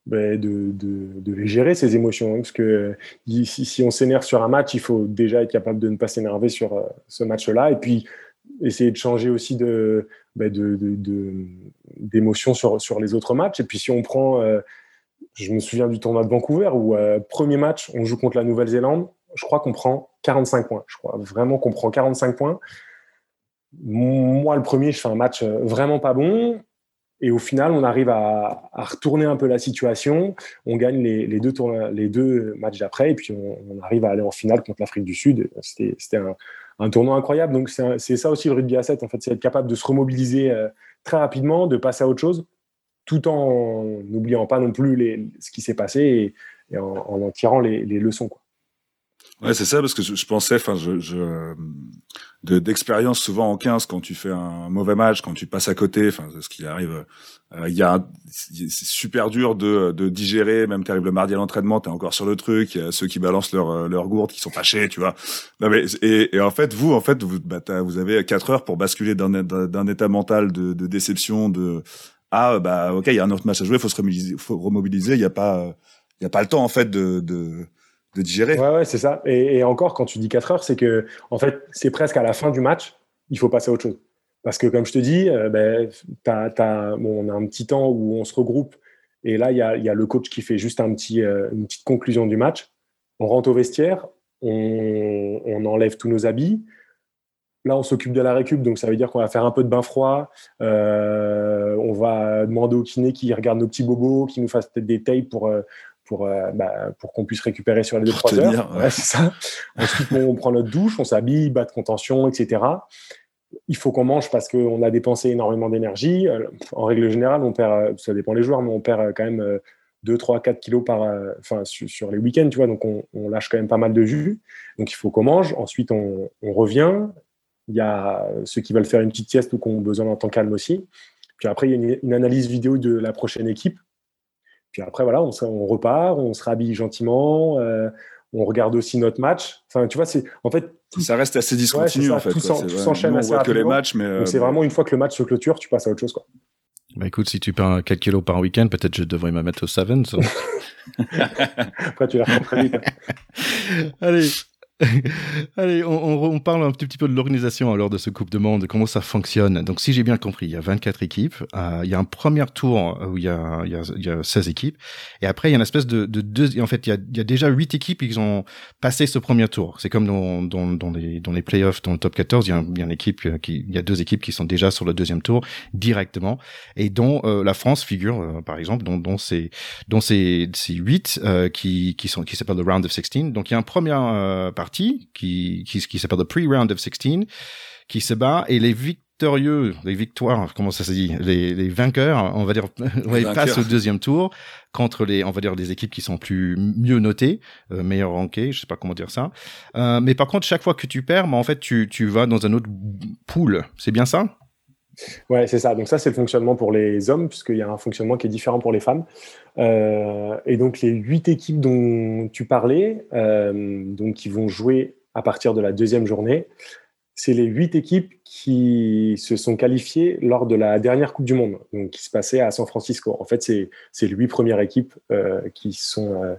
ben, de, de, de, les gérer, ces émotions. Hein, parce que si, si on s'énerve sur un match, il faut déjà être capable de ne pas s'énerver sur ce match-là. Et puis, essayer de changer aussi de, bah, d'émotions sur, sur les autres matchs. Et puis si on prend, euh, je me souviens du tournoi de Vancouver où euh, premier match, on joue contre la Nouvelle-Zélande, je crois qu'on prend 45 points. Je crois vraiment qu'on prend 45 points. Moi, le premier, je fais un match euh, vraiment pas bon. Et au final, on arrive à, retourner un peu la situation. On gagne les, deux, les deux matchs d'après. Et puis, on, on, arrive à aller en finale contre l'Afrique du Sud. C'était un, un tournoi incroyable. Donc c'est ça aussi le rugby à 7, en fait, c'est être capable de se remobiliser euh, très rapidement, de passer à autre chose, tout en n'oubliant pas non plus ce qui s'est passé et, en, en, tirant les, leçons. Ouais, c'est ça, parce que je, pensais, enfin, je d'expérience souvent en 15, quand tu fais un mauvais match, quand tu passes à côté, enfin, ce qui arrive, euh, il y a, c'est super dur de, de digérer, même t'arrives le mardi à l'entraînement, t'es encore sur le truc, il y a ceux qui balancent leur, euh, leur gourde, qui sont fâchés, tu vois. Non, mais, et, et en fait, vous, en fait, vous, bah, vous avez quatre heures pour basculer d'un, d'un état mental de, de déception, de, ah, bah, ok, il y a un autre match à jouer, faut se remobiliser, faut remobiliser, il y a pas, il y a pas le temps, en fait, de, de de digérer. Ouais, ouais c'est ça. Et, encore, quand tu dis 4 heures, c'est que, en fait, c'est presque à la fin du match, il faut passer à autre chose. Parce que, comme je te dis, euh, ben, on a un petit temps où on se regroupe. Et là, il y a, le coach qui fait juste euh, une petite conclusion du match. On rentre au vestiaire, on, on enlève tous nos habits. Là, on s'occupe de la récup, donc ça veut dire qu'on va faire un peu de bain froid. Euh, on va demander au kiné qui regarde nos petits bobos, qui nous fasse peut-être des tapes pour, pour, euh, bah, pour qu'on puisse récupérer sur les 2-3 heures. Ouais. c'est ça. Ensuite, on prend notre douche, on s'habille, bas de contention, etc. Il faut qu'on mange parce qu'on a dépensé énormément d'énergie. Euh, en règle générale, on perd, euh, ça dépend des joueurs, mais on perd quand même 2, 3, 4 kilos par, enfin, sur, les week-ends, tu vois. Donc, on, on, lâche quand même pas mal de jus. Donc, il faut qu'on mange. Ensuite, on, on, revient. Il y a ceux qui veulent faire une petite sieste ou qui ont besoin d'un temps calme aussi. Puis après, il y a une, une analyse vidéo de la prochaine équipe puis après, voilà, on, on repart, on se rhabille gentiment, euh, on regarde aussi notre match. Enfin, tu vois, c'est en fait. ça reste assez discontinu en fait. Tout s'enchaîne assez que les matchs, mais. Euh, c'est vraiment une fois que le match se clôture, tu passes à autre chose, quoi. Bah écoute, si tu perds 4 kilos par week-end, peut-être je devrais me mettre au Sevens. Après, tu la très vite. Hein. Allez, Allez, on, on, parle un petit, peu de l'organisation alors de ce Coupe de Monde, comment ça fonctionne. Donc, si j'ai bien compris, il y a 24 équipes. Euh, il y a un premier tour où il y a, il y a, il y a 16 équipes. Et après, il y a une espèce de, de deux. En fait, il y a, il y a déjà 8 équipes qui ont passé ce premier tour. C'est comme dans, dans, dans, les, dans les playoffs, dans le top 14, il y, a, il y a une équipe euh, qui, il y a deux équipes qui sont déjà sur le deuxième tour directement. Et dont euh, la France figure, euh, par exemple, dont, dont ces, dont ces, ces 8 qui, qui sont, qui s'appellent le Round of 16. Donc, il y a un premier partie qui, qui, qui s'appelle le Pre-Round of 16 qui se bat et les victorieux, les victoires, comment ça se dit, les, les vainqueurs, on va dire, ouais, passent au deuxième tour contre les, on va dire, des équipes qui sont plus mieux notées, euh, meilleures rankées, je sais pas comment dire ça. Euh, mais par contre, chaque fois que tu perds, bah, en fait, tu, tu vas dans un autre pool. C'est bien ça? Ouais, c'est ça. Donc ça, c'est le fonctionnement pour les hommes, puisqu'il y a un fonctionnement qui est différent pour les femmes. Euh, et donc les huit équipes dont tu parlais, euh, donc qui vont jouer à partir de la deuxième journée, c'est les huit équipes qui se sont qualifiées lors de la dernière Coupe du Monde, donc qui se passait à San Francisco. En fait, c'est les huit premières équipes euh, qui sont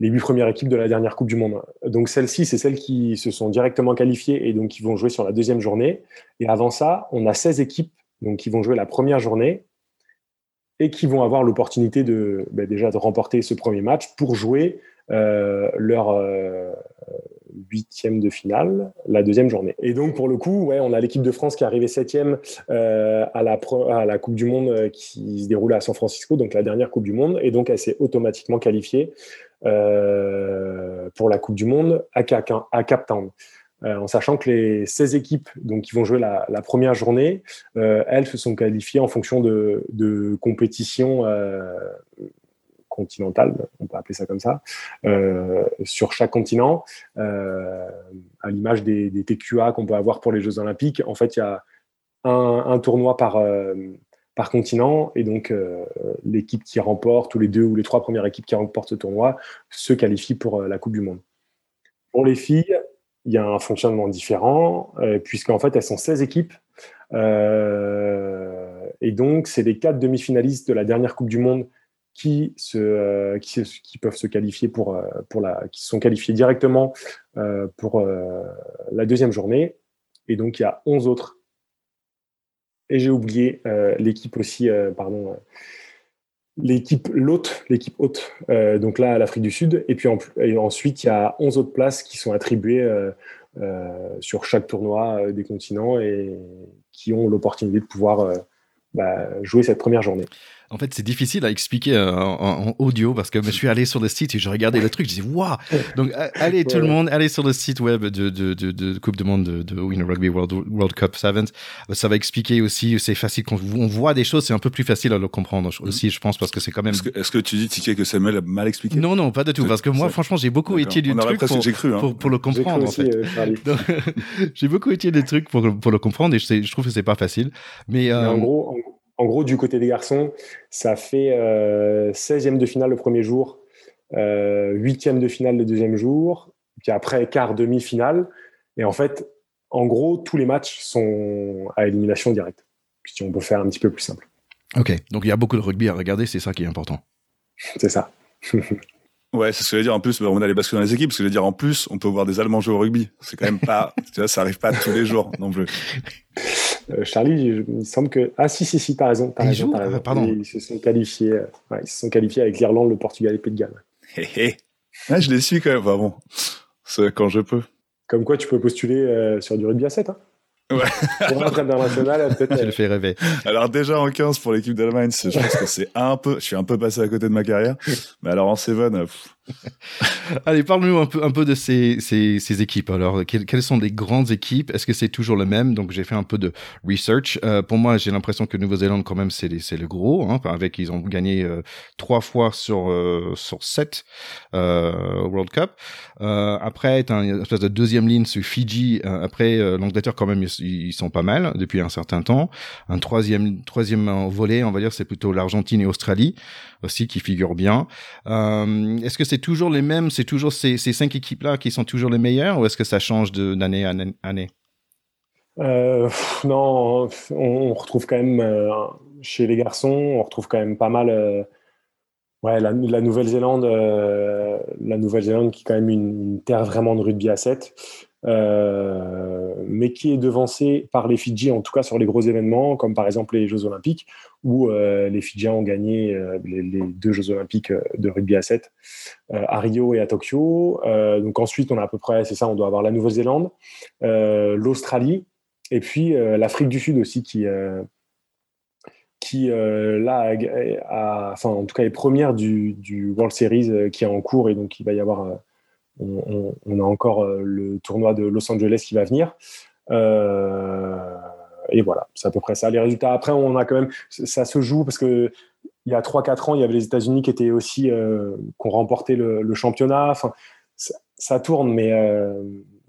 les huit premières équipes de la dernière Coupe du Monde. Donc celles-ci, c'est celles qui se sont directement qualifiées et donc qui vont jouer sur la deuxième journée. Et avant ça, on a 16 équipes donc qui vont jouer la première journée et qui vont avoir l'opportunité de ben, déjà de remporter ce premier match pour jouer euh, leur euh, huitième de finale la deuxième journée. Et donc pour le coup, ouais, on a l'équipe de France qui est arrivée septième euh, à, la à la Coupe du Monde qui se déroule à San Francisco, donc la dernière Coupe du Monde, et donc elle s'est automatiquement qualifiée pour la Coupe du Monde à, à Town. Euh, en sachant que les 16 équipes donc, qui vont jouer la, première journée, euh, elles se sont qualifiées en fonction de, compétitions euh, continentales, on peut appeler ça comme ça, euh, sur chaque continent, à l'image des, TQA qu'on peut avoir pour les Jeux Olympiques. En fait, il y a un, tournoi par, par continent. Et donc, l'équipe qui remporte, ou les deux ou les trois premières équipes qui remportent ce tournoi, se qualifient pour la Coupe du Monde. Pour les filles, il y a un fonctionnement différent, puisqu'en fait, elles sont 16 équipes. et donc, c'est les quatre demi-finalistes de la dernière Coupe du Monde qui, se, euh, qui, peuvent se qualifier pour, euh, pour la, qui sont qualifiés directement euh, pour la deuxième journée. Et donc, il y a 11 autres. Et j'ai oublié l'équipe aussi, pardon, l'équipe l'hôte, l'équipe haute, donc là, l'Afrique du Sud. Et puis ensuite, il y a 11 autres places qui sont attribuées sur chaque tournoi des continents et qui ont l'opportunité de pouvoir bah, jouer cette première journée. En fait, c'est difficile à expliquer euh, en, audio parce que je suis allé sur le site et je regardais le truc, je disais waouh. Donc allez tout le monde, allez sur le site web de, de, de, Coupe du Monde de, de Rugby World, World Cup Sevens. Ça va expliquer aussi, c'est facile quand on voit des choses, c'est un peu plus facile à le comprendre aussi, je pense, parce que c'est quand même. Est-ce que, tu dis Ticket que Samuel a mal expliqué? Non, non, pas du tout, parce que moi, franchement, j'ai beaucoup étudié du truc pour, cru, hein. pour, le comprendre en fait. Euh, j'ai beaucoup étudié des trucs pour, pour le comprendre et je, je trouve que c'est pas facile. Mais, euh, en gros, en gros en gros, du côté des garçons, ça fait 16e euh, de finale le premier jour, 8e euh, de finale le deuxième jour, puis après quart demi-finale. Et en fait, en gros, tous les matchs sont à élimination directe. Si on peut faire un petit peu plus simple. Ok, donc il y a beaucoup de rugby à regarder, c'est ça qui est important. C'est ça. Ouais, c'est ce que je veux dire. En plus, on a les bascules dans les équipes. Ce que je veux dire, en plus, on peut voir des Allemands jouer au rugby. C'est quand même pas, tu vois, ça arrive pas tous les jours non plus. Euh, Charlie, il me semble que ah si si si, t'as raison, as raison, as raison. Pardon. Ils se sont qualifiés, euh, ouais, ils se sont qualifiés avec l'Irlande, le Portugal et Pays de Galles. Hé hé. Ouais, je les suis quand même. Enfin, bon, c'est quand je peux. Comme quoi, tu peux postuler euh, sur du rugby à 7. Hein Ouais. Pour un international, peut-être. Je le fais rêver. Alors déjà en 15 pour l'équipe d'Allemagne, je pense que c'est un peu, je suis un peu passé à côté de ma carrière. Mais alors en Seven, Allez, parle-nous un peu, un peu de ces, ces, équipes. Alors, quelles, sont les grandes équipes? Est-ce que c'est toujours le même? Donc, j'ai fait un peu de research. Euh, pour moi, j'ai l'impression que Nouvelle-Zélande, quand même, c'est le gros. Hein, avec, ils ont gagné euh, trois fois sur euh, sur sept World Cup. après, as une espèce de deuxième ligne sur Fidji. après, l'Angleterre, quand même, ils, sont pas mal depuis un certain temps. Un troisième troisième volet, on va dire, c'est plutôt l'Argentine et Australie aussi qui figurent bien. Est-ce que c'est toujours les mêmes, c'est toujours ces, cinq équipes-là qui sont toujours les meilleures ou est-ce que ça change d'année à année? Euh, Non, on, retrouve quand même euh, chez les garçons, on retrouve quand même pas mal. Euh, ouais, la, Nouvelle-Zélande, la Nouvelle-Zélande qui est quand même une, terre vraiment de rugby à 7. Euh, mais qui est devancé par les Fidji, en tout cas sur les gros événements, comme par exemple les Jeux Olympiques, où euh, les Fidjiens ont gagné euh, les, deux Jeux Olympiques de rugby à 7 à Rio et à Tokyo. donc ensuite, on a à peu près, c'est ça, on doit avoir la Nouvelle-Zélande, l'Australie, et puis l'Afrique du Sud aussi, qui, qui là, en tout cas, est première du World Series qui est en cours, et donc il va y avoir on, a encore euh, le tournoi de Los Angeles qui va venir. Euh, et voilà, c'est à peu près ça. Les résultats, après, on a quand même, ça se joue parce que il y a 3-4 ans, il y avait les États-Unis qui étaient aussi, euh, qui ont remporté le, championnat. Ça, tourne, mais,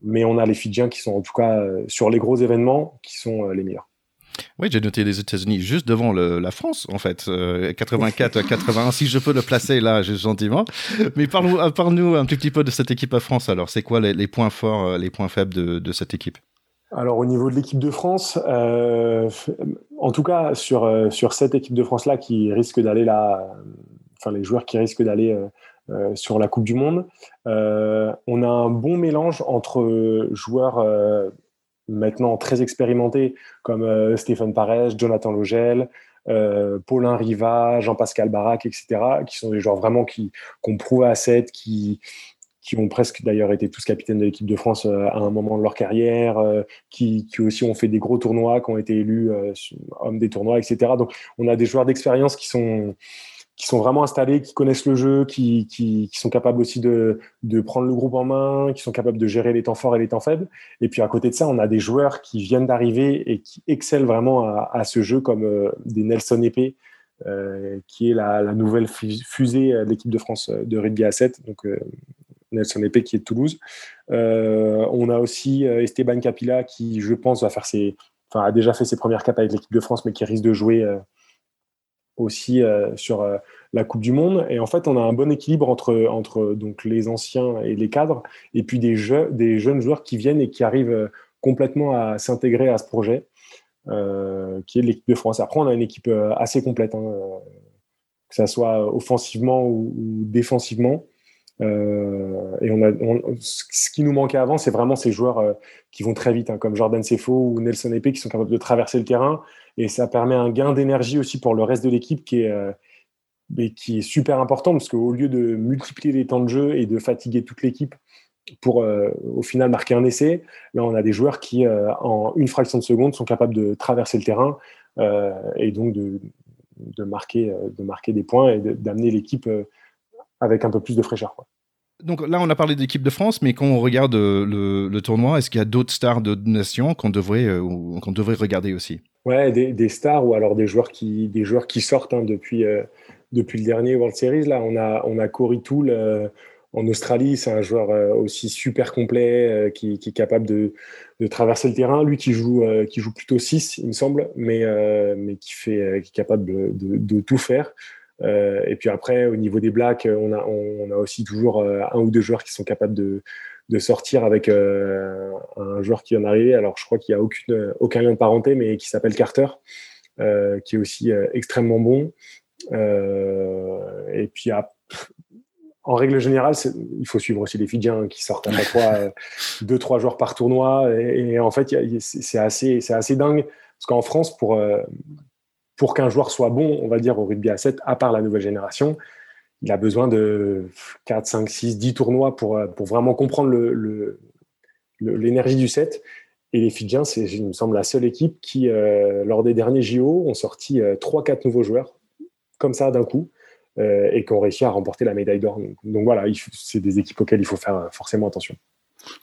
mais on a les Fidjiens qui sont en tout cas sur les gros événements qui sont les meilleurs. Oui, j'ai noté les États-Unis juste devant la France, en fait. 84, 81, si je peux le placer là, gentiment. Mais parle-nous euh, un petit peu de cette équipe à France. Alors, c'est quoi les, points forts, euh, les points faibles de, cette équipe? Alors au niveau de l'équipe de France, euh, en tout cas sur, sur cette équipe de France-là qui risque d'aller là, enfin les joueurs qui risquent d'aller sur la Coupe du Monde, on a un bon mélange entre joueurs maintenant très expérimentés comme euh, Stéphane Parès, Jonathan Logel, euh, Paulin Riva, Jean-Pascal Barak, etc., qui sont des joueurs vraiment qui, qui ont prouvé à 7, qui, qui ont presque d'ailleurs été tous capitaines de l'équipe de France euh, à un moment de leur carrière, qui, qui, aussi ont fait des gros tournois, qui ont été élus hommes des tournois, etc. Donc on a des joueurs d'expérience qui sont qui sont vraiment installés, qui connaissent le jeu, qui, sont capables aussi de, prendre le groupe en main, qui sont capables de gérer les temps forts et les temps faibles. Et puis à côté de ça, on a des joueurs qui viennent d'arriver et qui excellent vraiment à, ce jeu, comme euh, des Nelson Épée, euh, qui est la, nouvelle fusée de l'équipe de France de rugby à 7, donc euh, Nelson Épée qui est de Toulouse. Euh, on a aussi Esteban Capilla qui, je pense, va faire ses, enfin, a déjà fait ses premières capes avec l'équipe de France, mais qui risque de jouer aussi sur la Coupe du Monde. Et en fait, on a un bon équilibre entre, entre donc, les anciens et les cadres, et puis des, jeux, des jeunes joueurs qui viennent et qui arrivent complètement à s'intégrer à ce projet, qui est l'équipe de France. Après, on a une équipe assez complète, hein, que ce soit offensivement ou, défensivement. et on a, ce qui nous manquait avant, c'est vraiment ces joueurs qui vont très vite, hein, comme Jordan Sefo ou Nelson Epé, qui sont capables de traverser le terrain et ça permet un gain d'énergie aussi pour le reste de l'équipe qui est, euh, qui est super important parce qu'au lieu de multiplier les temps de jeu et de fatiguer toute l'équipe pour euh, au final marquer un essai, là on a des joueurs qui euh, en une fraction de seconde sont capables de traverser le terrain et donc de, de, marquer, de marquer des points et d'amener l'équipe avec un peu plus de fraîcheur. Donc là, on a parlé d'équipe de France, mais quand on regarde le, le tournoi, est-ce qu'il y a d'autres stars de nations qu'on devrait, qu'on devrait regarder aussi? Ouais, des, des, stars ou alors des joueurs qui, des joueurs qui sortent hein, depuis, euh, depuis le dernier World Series. Là, on a, on a Corey Toole euh, en Australie. C'est un joueur euh, aussi super complet qui, qui, est capable de, de, traverser le terrain. Lui qui joue, qui joue plutôt 6, il me semble, mais, mais qui, fait, qui est capable de, tout faire. et puis après, au niveau des Blacks, on a, on a aussi toujours un ou deux joueurs qui sont capables de de sortir avec euh, un joueur qui vient d'arriver. Alors, je crois qu'il n'y a aucune, aucun lien de parenté, mais qui s'appelle Carter, euh, qui est aussi euh, extrêmement bon. et puis, en règle générale, il faut suivre aussi les Fidjiens qui sortent à chaque fois deux, trois joueurs par tournoi. Et, en fait, c'est assez, c'est assez dingue. Parce qu'en France, pour, pour qu'un joueur soit bon, on va dire au rugby à 7, à part la nouvelle génération, il a besoin de 4, 5, 6, 10 tournois pour, euh, pour vraiment comprendre l'énergie le, du set. Et les Fidjiens, c'est, il me semble, la seule équipe qui, euh, lors des derniers JO, ont sorti 3-4 euh, nouveaux joueurs, comme ça, d'un coup, et qui ont réussi à remporter la médaille d'or. Donc, voilà, c'est des équipes auxquelles il faut faire forcément attention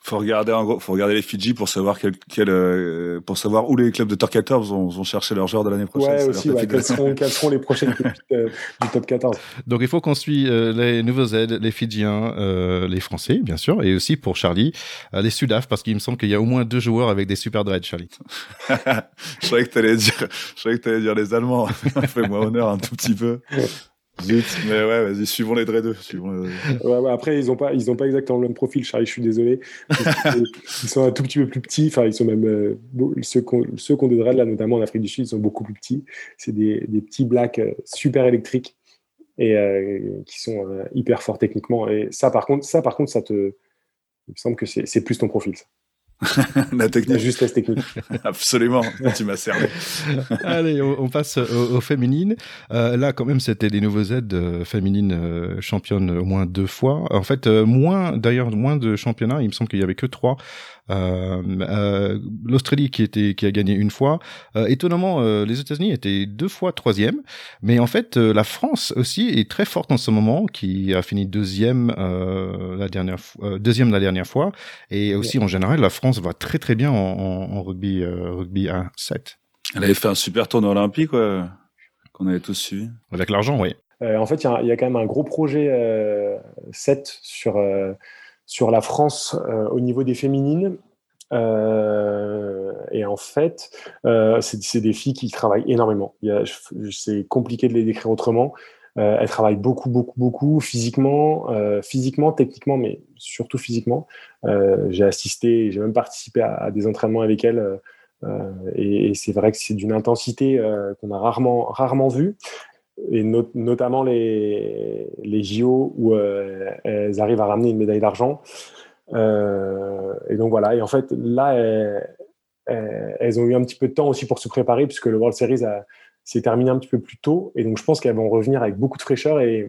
faut regarder en gros, faut regarder les Fidji pour savoir quel, quel euh, pour savoir où les clubs de top 14 vont, vont chercher leurs joueurs de l'année prochaine. Ouais, aussi, ouais, quelles, seront, quelles seront les prochaines euh, du top 14. Donc il faut qu'on suit euh, les nouveaux aides, les Fidjiens, les Français, bien sûr, et aussi pour Charlie, les Sudaf, parce qu'il me semble qu'il y a au moins deux joueurs avec des super dreads, Charlie. je savais que t'allais dire, je savais que t'allais dire les Allemands. Fais-moi honneur un tout petit peu. Zut, mais ouais, vas-y, suivons les Dre 2. Ouais, ouais, après, ils n'ont pas, ont pas exactement le même profil, Charlie, je suis désolé. ils sont un tout petit peu plus petits, enfin, ils sont même, euh, ceux qu'on qu des Dread, là, notamment en Afrique du Sud, ils sont beaucoup plus petits. C'est des, des, petits blacks euh, super électriques et euh, qui sont hyper forts techniquement. Et ça, par contre, ça, par contre, ça te, il me semble que c'est plus ton profil, ça. la technique. La justesse technique. Absolument, tu m'as servi. Allez, on, passe aux, féminines. Euh, là, quand même, c'était des nouveaux aides euh, féminines euh, championnes au moins deux fois. En fait, euh, moins, d'ailleurs, moins de championnats. Il me semble qu'il y avait que trois. Euh, euh, L'Australie qui était qui a gagné une fois. Euh, étonnamment, les États-Unis étaient deux fois troisième, mais en fait la France aussi est très forte en ce moment, qui a fini deuxième la dernière deuxième la dernière fois, et aussi en général la France va très très bien en, en, rugby rugby à 7. Elle avait fait un super tournoi olympique, qu'on avait tous suivi. Avec l'argent, oui. en fait, il y, y, a quand même un gros projet 7 sur sur la France euh, au niveau des féminines. Euh, et en fait, euh, c'est des filles qui travaillent énormément. C'est compliqué de les décrire autrement. elles travaillent beaucoup, beaucoup, beaucoup physiquement, physiquement, techniquement, mais surtout physiquement. j'ai assisté, j'ai même participé à, des entraînements avec elles. et, et c'est vrai que c'est d'une intensité qu'on a rarement, rarement vue et notamment les, les JO où euh, elles arrivent à ramener une médaille d'argent. Euh, et donc voilà, et en fait là, elles, ont eu un petit peu de temps aussi pour se préparer puisque le World Series s'est terminé un petit peu plus tôt. Et donc je pense qu'elles vont revenir avec beaucoup de fraîcheur. Et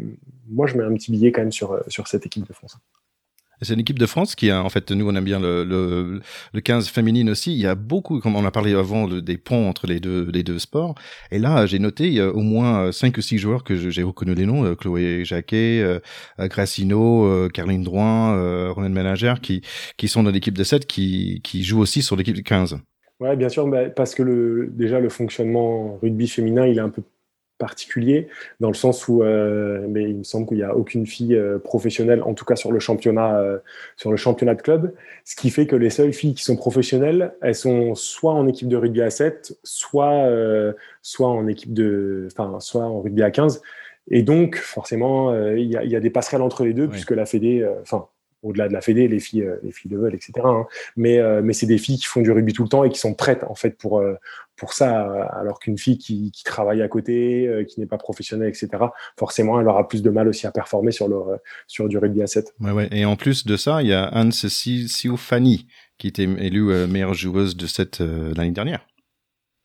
moi, je mets un petit billet quand même sur, sur cette équipe de France. C'est une équipe de France qui a, en fait, nous on aime bien le, le, le 15 féminine aussi. Il y a beaucoup, comme on a parlé avant, des ponts entre les deux, les deux sports. Et là, j'ai noté, il y a au moins cinq ou six joueurs que j'ai reconnu les noms, euh, Chloé Jacquet, euh, Gracino, euh, Caroline Drouin, euh, Ronan Ménagère, qui, qui sont dans l'équipe de 7, qui, qui jouent aussi sur l'équipe de 15. Ouais, bien sûr, parce que le, déjà le fonctionnement rugby féminin, il est un peu particulier dans le sens où, mais il me semble qu'il n'y a aucune fille professionnelle, en tout cas sur le championnat, sur le championnat de club, ce qui fait que les seules filles qui sont professionnelles, elles sont soit en équipe de rugby à 7, soit soit en équipe de, enfin, soit en rugby à 15. Et donc, forcément, il y, y, a des passerelles entre les deux, puisque la Fédé, enfin, au-delà de la Fédé, les filles, euh, les filles de vol, etc. Hein. Mais, euh, mais c'est des filles qui font du rugby tout le temps et qui sont prêtes en fait pour euh, pour ça, alors qu'une fille qui, qui, travaille à côté, qui n'est pas professionnelle, etc. Forcément, elle aura plus de mal aussi à performer sur le sur du rugby à 7. Ouais, ouais. Et en plus de ça, il y a Anne Siofani qui était élue meilleure joueuse de cette l'année dernière.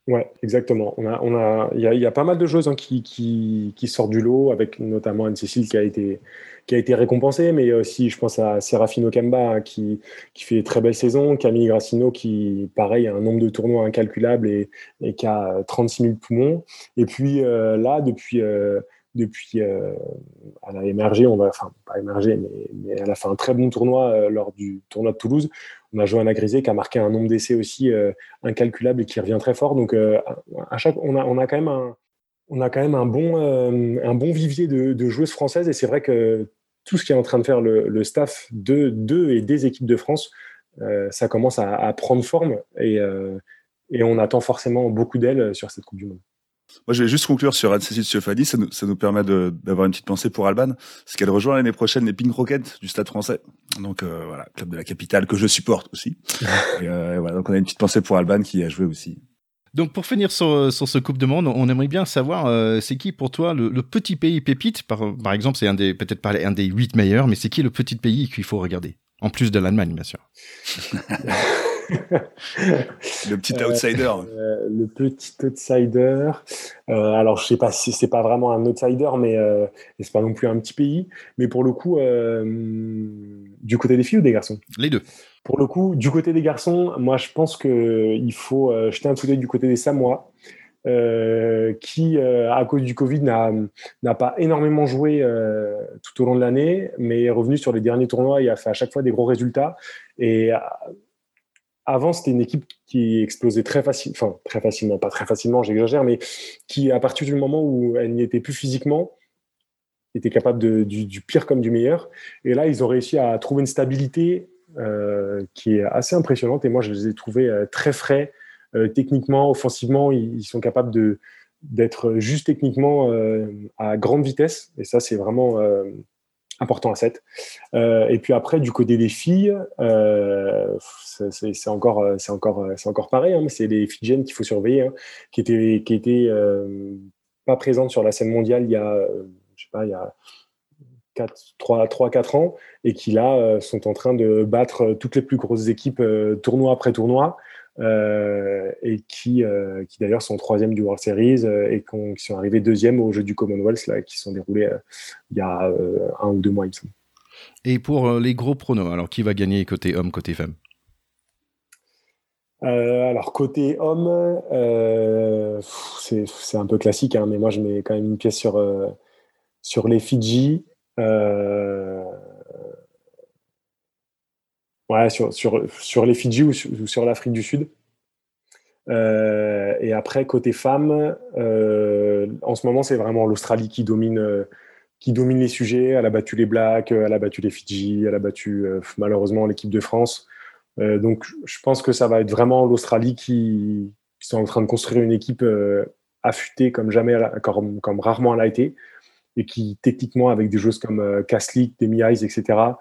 Ouais, exactement. On a, on a, il y a, y a, pas mal de joueuses hein, qui, qui, qui sortent du lot, avec notamment Anne-Cécile qui a été, qui a été récompensée, mais aussi, je pense à Serafino Kemba hein, qui, qui fait très belle saison, Camille Grassino qui, pareil, a un nombre de tournois incalculable et, et qui a 36 000 poumons. Et puis euh, là, depuis, euh, depuis, euh, elle a émergé, on va, enfin pas émergé, mais, elle a fait un très bon tournoi lors du tournoi de Toulouse on a Johanna Grisé qui a marqué un nombre d'essais aussi euh, incalculable et qui revient très fort. Donc, euh, à chaque, on a, on a quand même un, on a quand même un bon, euh, un bon vivier de, joueuses françaises. Et c'est vrai que tout ce qui est en train de faire le, staff de, de et des équipes de France, ça commence à, prendre forme et, et on attend forcément beaucoup d'elles sur cette Coupe du Monde. Moi, je vais juste conclure sur Anne-Cécile Siofadi. Ça nous, ça nous permet d'avoir une petite pensée pour Alban, parce qu'elle rejoint l'année prochaine les Pink Rockets du Stade français. Donc euh, voilà, club de la capitale que je supporte aussi. Euh, et, voilà, donc on a une petite pensée pour Alban qui a joué aussi. Donc pour finir sur, sur ce Coupe de Monde, on aimerait bien savoir, euh, c'est qui pour toi le, petit pays pépite? Par, par exemple, c'est un des peut-être pas un des huit meilleurs, mais c'est qui le petit pays qu'il faut regarder? En plus de l'Allemagne, bien sûr. le petit outsider. Euh, le petit outsider. Euh, alors, je sais pas si c'est pas vraiment un outsider, mais euh, c'est pas non plus un petit pays. Mais pour le coup, du côté des filles ou des garçons? Les deux. Pour le coup, du côté des garçons, moi, je pense qu'il faut jeter un coup d'œil du côté des Samoa. qui, à cause du Covid, n'a pas énormément joué tout au long de l'année, mais est revenu sur les derniers tournois et a fait à chaque fois des gros résultats. Et avant, c'était une équipe qui explosait très facilement, enfin très facilement, pas très facilement, j'exagère, mais qui, à partir du moment où elle n'y était plus physiquement, était capable du, pire comme du meilleur. Et là, ils ont réussi à trouver une stabilité euh, qui est assez impressionnante. Et moi, je les ai trouvés euh, très frais, euh, techniquement, offensivement. Ils, sont capables de d'être juste techniquement à grande vitesse. Et ça, c'est vraiment important à 7. Euh, et puis après, du côté des filles, euh, c'est encore, c'est encore, c'est encore pareil. Hein, mais c'est les Fidjiennes qu'il faut surveiller, hein, qui étaient, qui étaient euh, pas présentes sur la scène mondiale il y a, je sais pas, il y a 3-4 ans, et qui là sont en train de battre toutes les plus grosses équipes tournoi après tournoi. Euh, et qui, euh, qui d'ailleurs sont troisième du World Series euh, et qui sont arrivés deuxième au jeu du Commonwealth là, qui sont déroulés il y a un ou deux mois, il me semble. Et pour les gros pronos, alors qui va gagner côté homme, côté femme? Alors côté homme, c'est un peu classique, hein, mais moi je mets quand même une pièce sur, sur les Fidji. Ouais, sur, sur, sur les Fidji ou sur, l'Afrique du Sud. Euh, et après, côté femmes, euh, en ce moment, c'est vraiment l'Australie qui domine, euh, qui domine les sujets. Elle a battu les Blacks, elle a battu les Fidji, elle a battu malheureusement l'équipe de France. donc, je pense que ça va être vraiment l'Australie qui, qui, sont en train de construire une équipe affûtée comme jamais, comme, comme rarement elle a été, et qui techniquement, avec des joueuses comme Kaslik, Demi Eyes, etc.,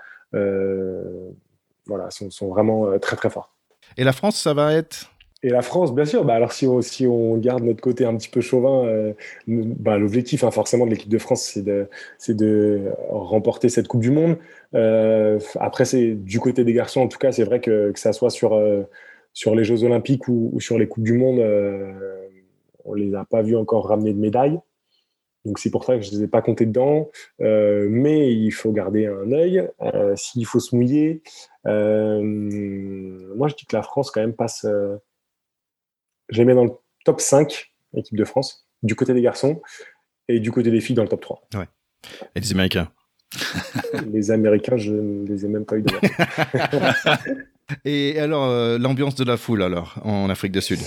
voilà, sont, sont vraiment euh, très très forts. Et la France, ça va être? Et la France, bien sûr. Bah alors, si on, si on garde notre côté un petit peu chauvin, euh, bah, l'objectif, hein, forcément, de l'équipe de France, c'est de, c'est de remporter cette Coupe du Monde. Euh, après, c'est du côté des garçons, en tout cas, c'est vrai que que ça soit sur sur les Jeux Olympiques ou, ou, sur les Coupes du Monde, on les a pas vus encore ramener de médailles. Donc c'est pour ça que je ne les ai pas comptés dedans. Euh, mais il faut garder un œil. Euh, s'il faut se mouiller, euh, moi je dis que la France quand même passe. je les mets dans le top 5, équipe de France, du côté des garçons, et du côté des filles dans le top 3. Ouais. Et les Américains Les Américains, je ne les ai même pas eu de Et alors, l'ambiance de la foule alors, en Afrique du Sud?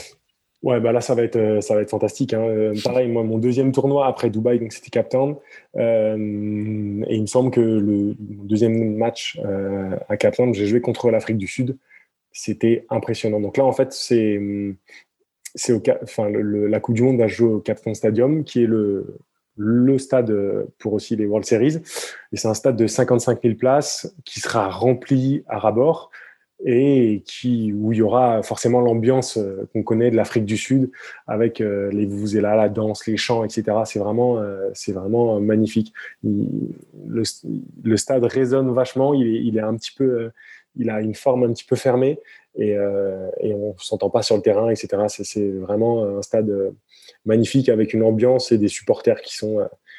Ouais, bah là, ça va être, euh, ça va être fantastique. Hein. Euh, pareil, moi, mon deuxième tournoi après Dubaï, donc c'était Cap Town. Euh, et il me semble que le deuxième match à Cap Town, j'ai joué contre l'Afrique du Sud. C'était impressionnant. Donc là, en fait, c'est, c'est au, enfin, la Coupe du Monde va jouer au Cap Town Stadium, qui est le, le stade pour aussi les World Series. Et c'est un stade de 55 000 places qui sera rempli à rabord et qui, où il y aura forcément l'ambiance euh, qu'on connaît de l'Afrique du Sud avec euh, les vous là, la danse, les chants, etc. C'est vraiment, euh, c'est vraiment magnifique. le, le, stade résonne vachement. Il est, il est un petit peu, il a une forme un petit peu fermée et, et on s'entend pas sur le terrain, etc. C'est vraiment un stade magnifique avec une ambiance et des supporters qui sont,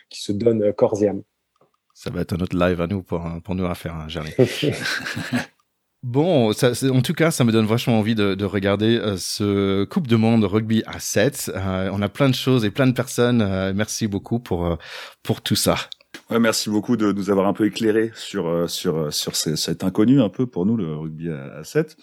qui se donnent corps et âme. Ça va être un autre live à nous pour, pour nous à faire, hein. Bon, ça, en tout cas, ça me donne vachement envie de, de regarder euh, ce Coupe de Monde rugby à 7. Euh, on a plein de choses et plein de personnes. Euh, merci beaucoup pour, pour tout ça. Ouais, merci beaucoup de nous avoir un peu éclairé sur sur sur cet inconnu un peu pour nous le rugby à, 7.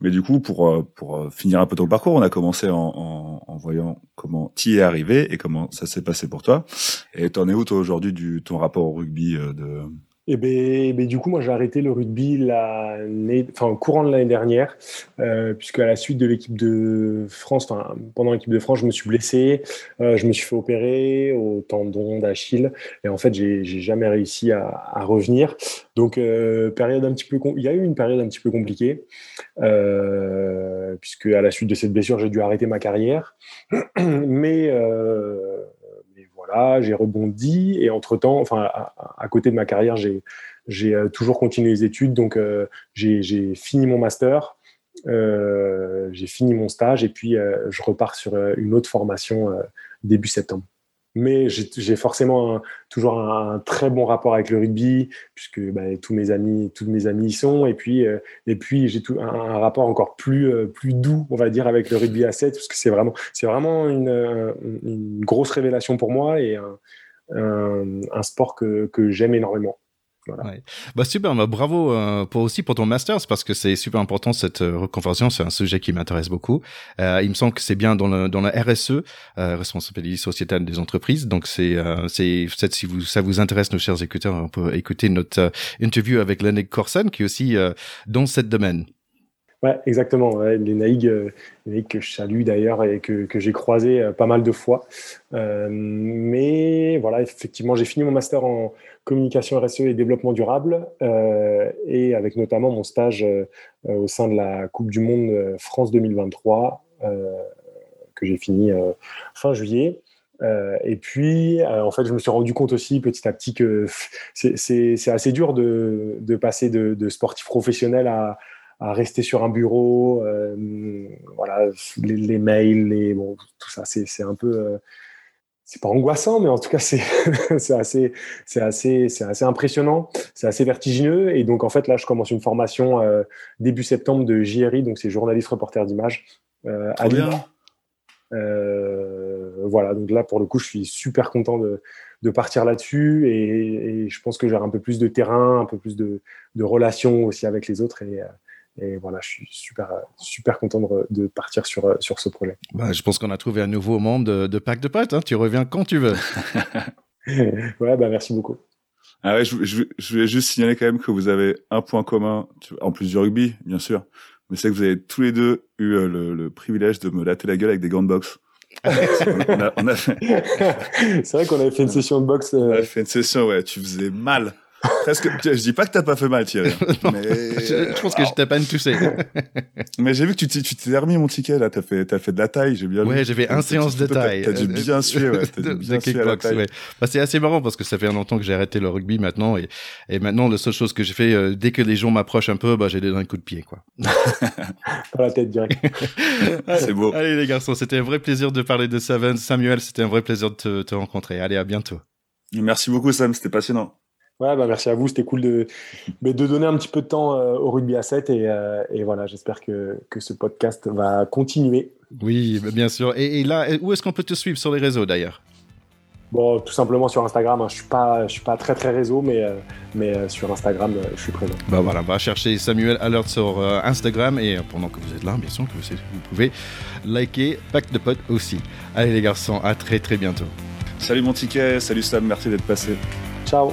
Mais du coup, pour pour finir un peu ton parcours, on a commencé en, en, en voyant comment tu y es arrivé et comment ça s'est passé pour toi. Et t'en es où toi aujourd'hui du ton rapport au rugby de et ben, eh ben, du coup, moi, j'ai arrêté le rugby l'année, enfin, courant de l'année dernière, euh, puisque à la suite de l'équipe de France, enfin, pendant l'équipe de France, je me suis blessé, euh, je me suis fait opérer au tendon d'Achille, et en fait, j'ai, jamais réussi à, à revenir. Donc, euh, période un petit peu, il y a eu une période un petit peu compliquée, euh, puisque à la suite de cette blessure, j'ai dû arrêter ma carrière, mais j'ai rebondi et entre temps, enfin, à, côté de ma carrière, j'ai, j'ai euh, toujours continué les études. Donc, euh, j'ai, fini mon master, euh, j'ai fini mon stage et puis je repars sur une autre formation début septembre mais j'ai forcément toujours un, très bon rapport avec le rugby puisque bah, tous mes amis tous mes amis y sont. Et puis euh, et puis j'ai un, un, rapport encore plus euh, plus doux on va dire avec le rugby à 7 parce que c'est vraiment c'est vraiment une, grosse révélation pour moi et un, sport que j'aime énormément bah super, bah, bravo euh, pour aussi pour ton masters parce que c'est super important cette euh, reconversion, c'est un sujet qui m'intéresse beaucoup. Euh, il me semble que c'est bien dans le dans la RSE, euh, responsabilité sociétale des entreprises. Donc c'est euh, c'est peut-être si vous ça vous intéresse nos chers écouteurs, on peut écouter notre interview avec Lenny Corson qui est aussi dans ce domaine. Ouais, exactement. Ouais, les Naïg, que je salue d'ailleurs et que, que j'ai croisé pas mal de fois. mais voilà, effectivement, j'ai fini mon master en communication RSE et développement durable, euh, et avec notamment mon stage euh, au sein de la Coupe du Monde euh, France 2023, que j'ai fini fin juillet. et puis, en fait, je me suis rendu compte aussi petit à petit que c'est assez dur de, passer de, sportif professionnel à, à, rester sur un bureau. voilà, les, les, mails, les, bon, tout ça, c'est un peu c'est pas angoissant, mais en tout cas, c'est assez, c'est assez, c'est assez impressionnant, c'est assez vertigineux. Et donc, en fait, là, je commence une formation euh, début septembre de JRI, donc c'est journaliste reporter d'image euh, à. Euh, voilà, donc là, pour le coup, je suis super content de, de partir là-dessus et, et, je pense que j'aurai un peu plus de terrain, un peu plus de, de relations aussi avec les autres et, euh, et voilà, je suis super, super content de, partir sur, sur ce projet. Bah, je pense qu'on a trouvé un nouveau membre de, de Pack de Potes. Hein. Tu reviens quand tu veux. ouais, bah, merci beaucoup. Ah ouais, je, je, je, voulais juste signaler quand même que vous avez un point commun, en plus du rugby, bien sûr, mais c'est que vous avez tous les deux eu euh, le, le, privilège de me latter la gueule avec des gants de boxe. on a, on a fait... c'est vrai qu'on avait fait une session de boxe. Euh... On a fait une session, ouais, tu faisais mal. Presque, je dis pas que t'as pas fait mal, Thierry. mais... je, pense que je t'ai pas mais j'ai vu que tu t'es remis mon ticket, là. T'as fait, as fait de la taille, j'ai bien Ouais, j'ai fait un séance de taille. T'as dû bien suer, ouais. As dû bien suer la taille. Ouais. Bah, c'est assez marrant parce que ça fait un temps que j'ai arrêté le rugby maintenant et, et maintenant, la seule chose que j'ai fait, euh, dès que les gens m'approchent un peu, bah, j'ai donné un coup de pied, quoi. Par la tête direct. c'est beau. Allez, les garçons, c'était un vrai plaisir de parler de Seven. Samuel, c'était un vrai plaisir de te, te rencontrer. Allez, à bientôt. Merci beaucoup, Sam. C'était passionnant. Ouais, bah merci à vous. C'était cool de, de donner un petit peu de temps euh, au rugby à 7 et, euh, et voilà, j'espère que, que ce podcast va continuer. Oui, bah, bien sûr. Et, et là, où est-ce qu'on peut te suivre sur les réseaux d'ailleurs? Bon, tout simplement sur Instagram. Hein. Je suis pas, je suis pas très très réseau, mais euh, mais euh, sur Instagram, euh, je suis présent. Bah voilà, va chercher Samuel Alert sur Instagram et pendant que vous êtes là, bien sûr que vous, vous pouvez liker Pack de Potes aussi. Allez les garçons, à très très bientôt. Salut mon ticket, salut Sam, merci d'être passé. Ciao.